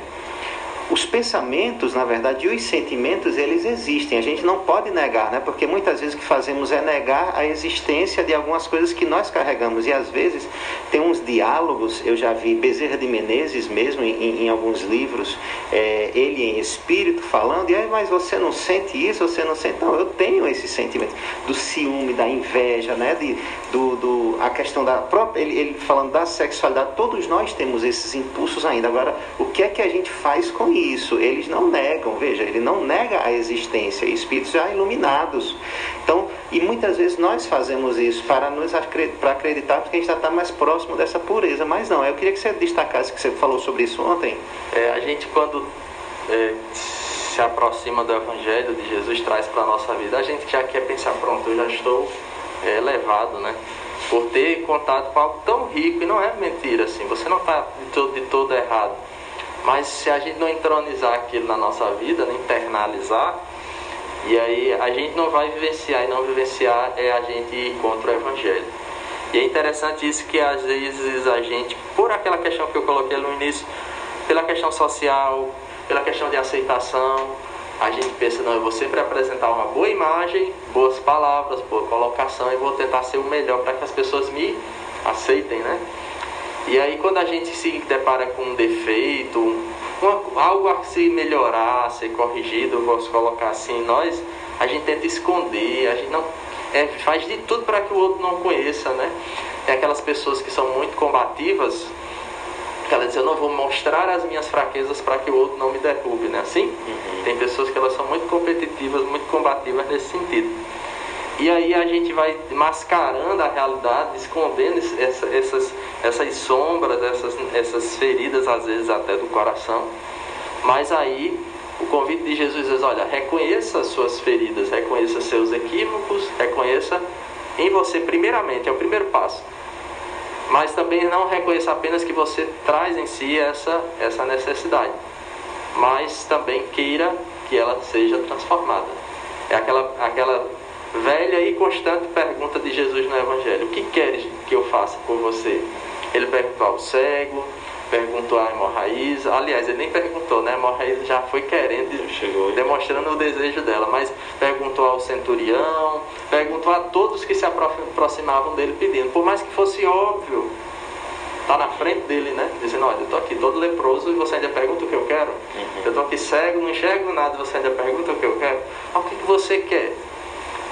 os pensamentos, na verdade, e os sentimentos, eles existem. A gente não pode negar, né? Porque muitas vezes o que fazemos é negar a existência de algumas coisas que nós carregamos. E às vezes tem uns diálogos, eu já vi Bezerra de Menezes mesmo em, em alguns livros, é, ele em espírito falando, e aí, mas você não sente isso, você não sente. Não, eu tenho esse sentimento do ciúme, da inveja, né? De, do, do, a questão da própria, ele, ele falando da sexualidade, todos nós temos esses impulsos ainda. Agora, o que é que a gente faz com isso, eles não negam, veja, ele não nega a existência, espíritos já iluminados. Então, e muitas vezes nós fazemos isso para nos para acreditar que a gente já está mais próximo dessa pureza, mas não. Eu queria que você destacasse que você falou sobre isso ontem. É, a gente quando é, se aproxima do Evangelho de Jesus traz para a nossa vida, a gente já quer pensar, pronto, eu já estou é, elevado, né? Por ter contato com algo tão rico, e não é mentira assim, você não está de todo, de todo errado mas se a gente não entronizar aquilo na nossa vida, não internalizar, e aí a gente não vai vivenciar, e não vivenciar é a gente ir contra o Evangelho. E é interessante isso que às vezes a gente, por aquela questão que eu coloquei no início, pela questão social, pela questão de aceitação, a gente pensa, não, eu vou sempre apresentar uma boa imagem, boas palavras, boa colocação e vou tentar ser o melhor para que as pessoas me aceitem, né? E aí quando a gente se depara com um defeito, uma, algo a se melhorar, a ser corrigido, posso colocar assim, nós, a gente tenta esconder, a gente não é, faz de tudo para que o outro não conheça, né? Tem aquelas pessoas que são muito combativas, que elas dizem, eu não vou mostrar as minhas fraquezas para que o outro não me derrube, né? Assim? Uhum. Tem pessoas que elas são muito competitivas, muito combativas nesse sentido. E aí a gente vai mascarando a realidade, escondendo essa, essas, essas sombras, essas, essas feridas, às vezes até do coração. Mas aí o convite de Jesus diz: olha, reconheça suas feridas, reconheça seus equívocos, reconheça em você, primeiramente, é o primeiro passo. Mas também não reconheça apenas que você traz em si essa, essa necessidade, mas também queira que ela seja transformada. É aquela, aquela velha e constante pergunta de Jesus no Evangelho: O que queres que eu faça por você? Ele perguntou ao cego, perguntou à hemorraíza. Aliás, ele nem perguntou, né? A hemorraíza já foi querendo, Chegou. demonstrando o desejo dela. Mas perguntou ao centurião, perguntou a todos que se aproximavam dele pedindo. Por mais que fosse óbvio, está na frente dele, né? Dizendo: Olha, eu estou aqui todo leproso e você ainda pergunta o que eu quero. Uhum. Eu estou aqui cego, não enxergo nada e você ainda pergunta o que eu quero. Ah, o que, que você quer?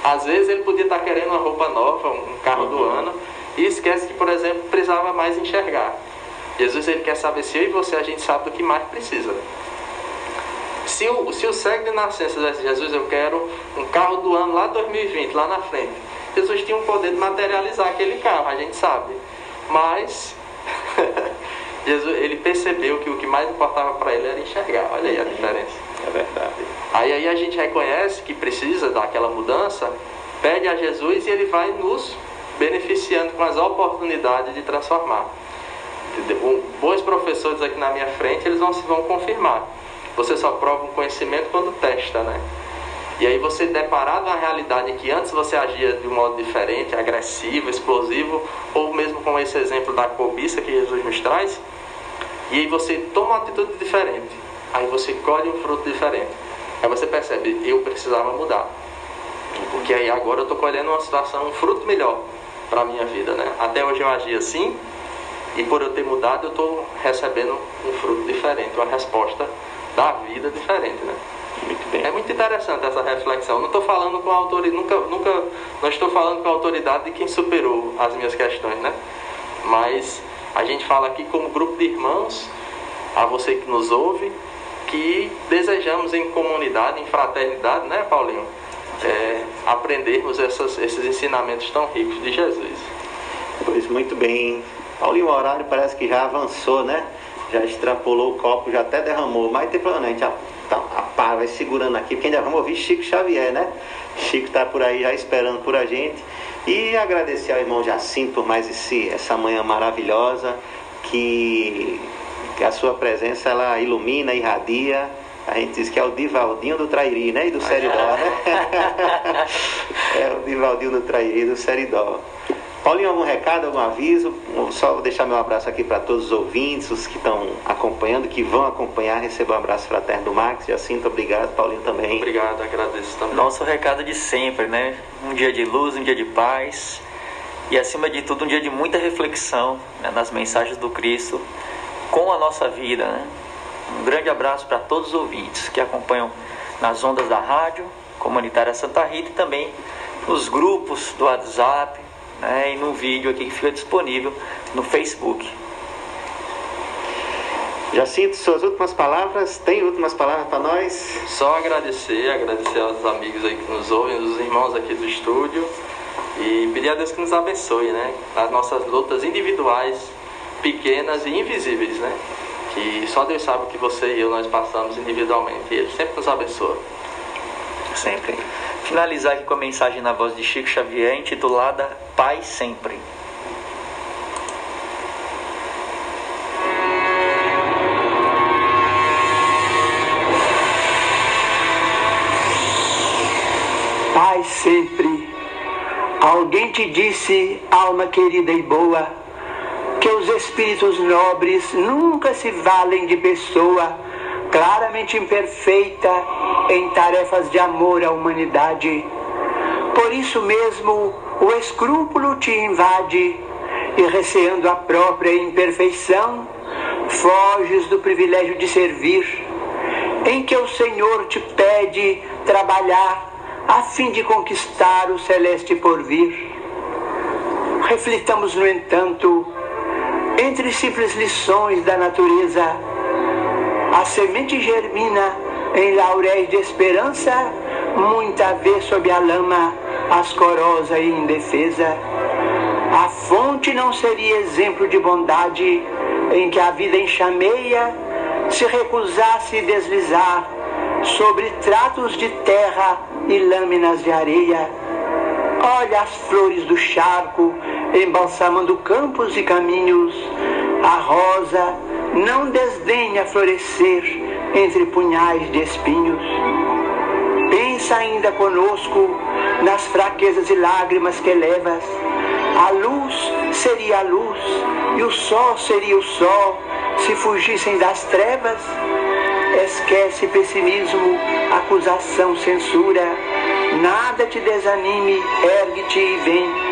Às vezes ele podia estar querendo uma roupa nova, um carro do ano, e esquece que, por exemplo, precisava mais enxergar. Jesus ele quer saber se eu e você a gente sabe do que mais precisa. Se o, se o cego de nascença dissesse, Jesus, eu quero um carro do ano lá 2020, lá na frente. Jesus tinha o poder de materializar aquele carro, a gente sabe. Mas (laughs) Jesus, ele percebeu que o que mais importava para ele era enxergar. Olha aí a diferença. É verdade. Aí, aí a gente reconhece que precisa daquela mudança, pede a Jesus e ele vai nos beneficiando com as oportunidades de transformar. Bons professores aqui na minha frente, eles vão, vão confirmar. Você só prova um conhecimento quando testa, né? E aí você deparado a realidade que antes você agia de um modo diferente, agressivo, explosivo, ou mesmo com esse exemplo da cobiça que Jesus nos traz, e aí você toma uma atitude diferente, aí você colhe um fruto diferente. Aí você percebe, eu precisava mudar. Porque aí agora eu estou colhendo uma situação, um fruto melhor para a minha vida, né? Até hoje eu agi assim, e por eu ter mudado eu estou recebendo um fruto diferente, uma resposta da vida diferente, né? Muito é muito interessante essa reflexão. Não estou falando com autoridade, nunca, nunca, não estou falando com a autoridade de quem superou as minhas questões, né? Mas A gente fala aqui como grupo de irmãos, a você que nos ouve, que desejamos em comunidade, em fraternidade, né, Paulinho? É, aprendermos essas, esses ensinamentos tão ricos de Jesus. Pois muito bem. Paulinho, o horário parece que já avançou, né? Já extrapolou o copo, já até derramou, mas tem problema, a gente tá, vai segurando aqui, porque ainda vamos ouvir Chico Xavier, né? Chico está por aí já esperando por a gente. E agradecer ao irmão Jacinto por mais esse, essa manhã maravilhosa, que, que a sua presença ela ilumina, irradia. A gente diz que é o Divaldinho do Trairi, né? E do Seridó, né? (laughs) é o Divaldinho do Trairi e do Seridó. Paulinho, algum recado, algum aviso? Só vou deixar meu abraço aqui para todos os ouvintes, os que estão acompanhando, que vão acompanhar. Receba um abraço fraterno do Max. Jacinto, obrigado. Paulinho também. Obrigado, agradeço também. Nosso recado de sempre, né? Um dia de luz, um dia de paz e, acima de tudo, um dia de muita reflexão né? nas mensagens do Cristo com a nossa vida, né? Um grande abraço para todos os ouvintes que acompanham nas ondas da rádio comunitária Santa Rita e também nos grupos do WhatsApp né, e no vídeo aqui que fica disponível no Facebook. Jacinto, suas últimas palavras? Tem últimas palavras para nós? Só agradecer, agradecer aos amigos aí que nos ouvem, os irmãos aqui do estúdio e pedir a Deus que nos abençoe, né? Nas nossas lutas individuais, pequenas e invisíveis, né? Que só Deus sabe o que você e eu nós passamos individualmente e Ele sempre nos abençoa. Sempre. Finalizar aqui com a mensagem na voz de Chico Xavier intitulada Pai Sempre. Pai sempre. Alguém te disse, alma querida e boa, que os espíritos nobres nunca se valem de pessoa claramente imperfeita em tarefas de amor à humanidade. Por isso mesmo, o escrúpulo te invade e, receando a própria imperfeição, foges do privilégio de servir, em que o Senhor te pede trabalhar a fim de conquistar o celeste porvir. Reflitamos, no entanto, entre simples lições da natureza, a semente germina em lauréis de esperança, muita vez sob a lama, ascorosa e indefesa. A fonte não seria exemplo de bondade em que a vida enxameia se recusasse deslizar sobre tratos de terra e lâminas de areia. Olha as flores do charco embalsamando campos e caminhos. A rosa não desdenha florescer entre punhais de espinhos. Pensa ainda conosco nas fraquezas e lágrimas que levas. A luz seria a luz e o sol seria o sol se fugissem das trevas. Esquece pessimismo, acusação, censura. Nada te desanime, ergue-te e vem.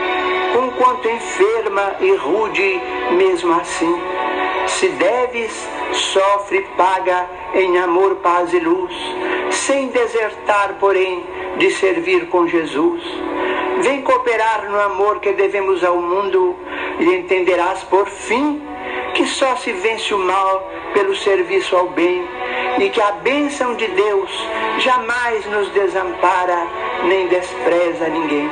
Conquanto enferma e rude, mesmo assim. Se deves, sofre, paga em amor, paz e luz, sem desertar, porém, de servir com Jesus. Vem cooperar no amor que devemos ao mundo e entenderás por fim que só se vence o mal pelo serviço ao bem e que a bênção de Deus jamais nos desampara nem despreza ninguém.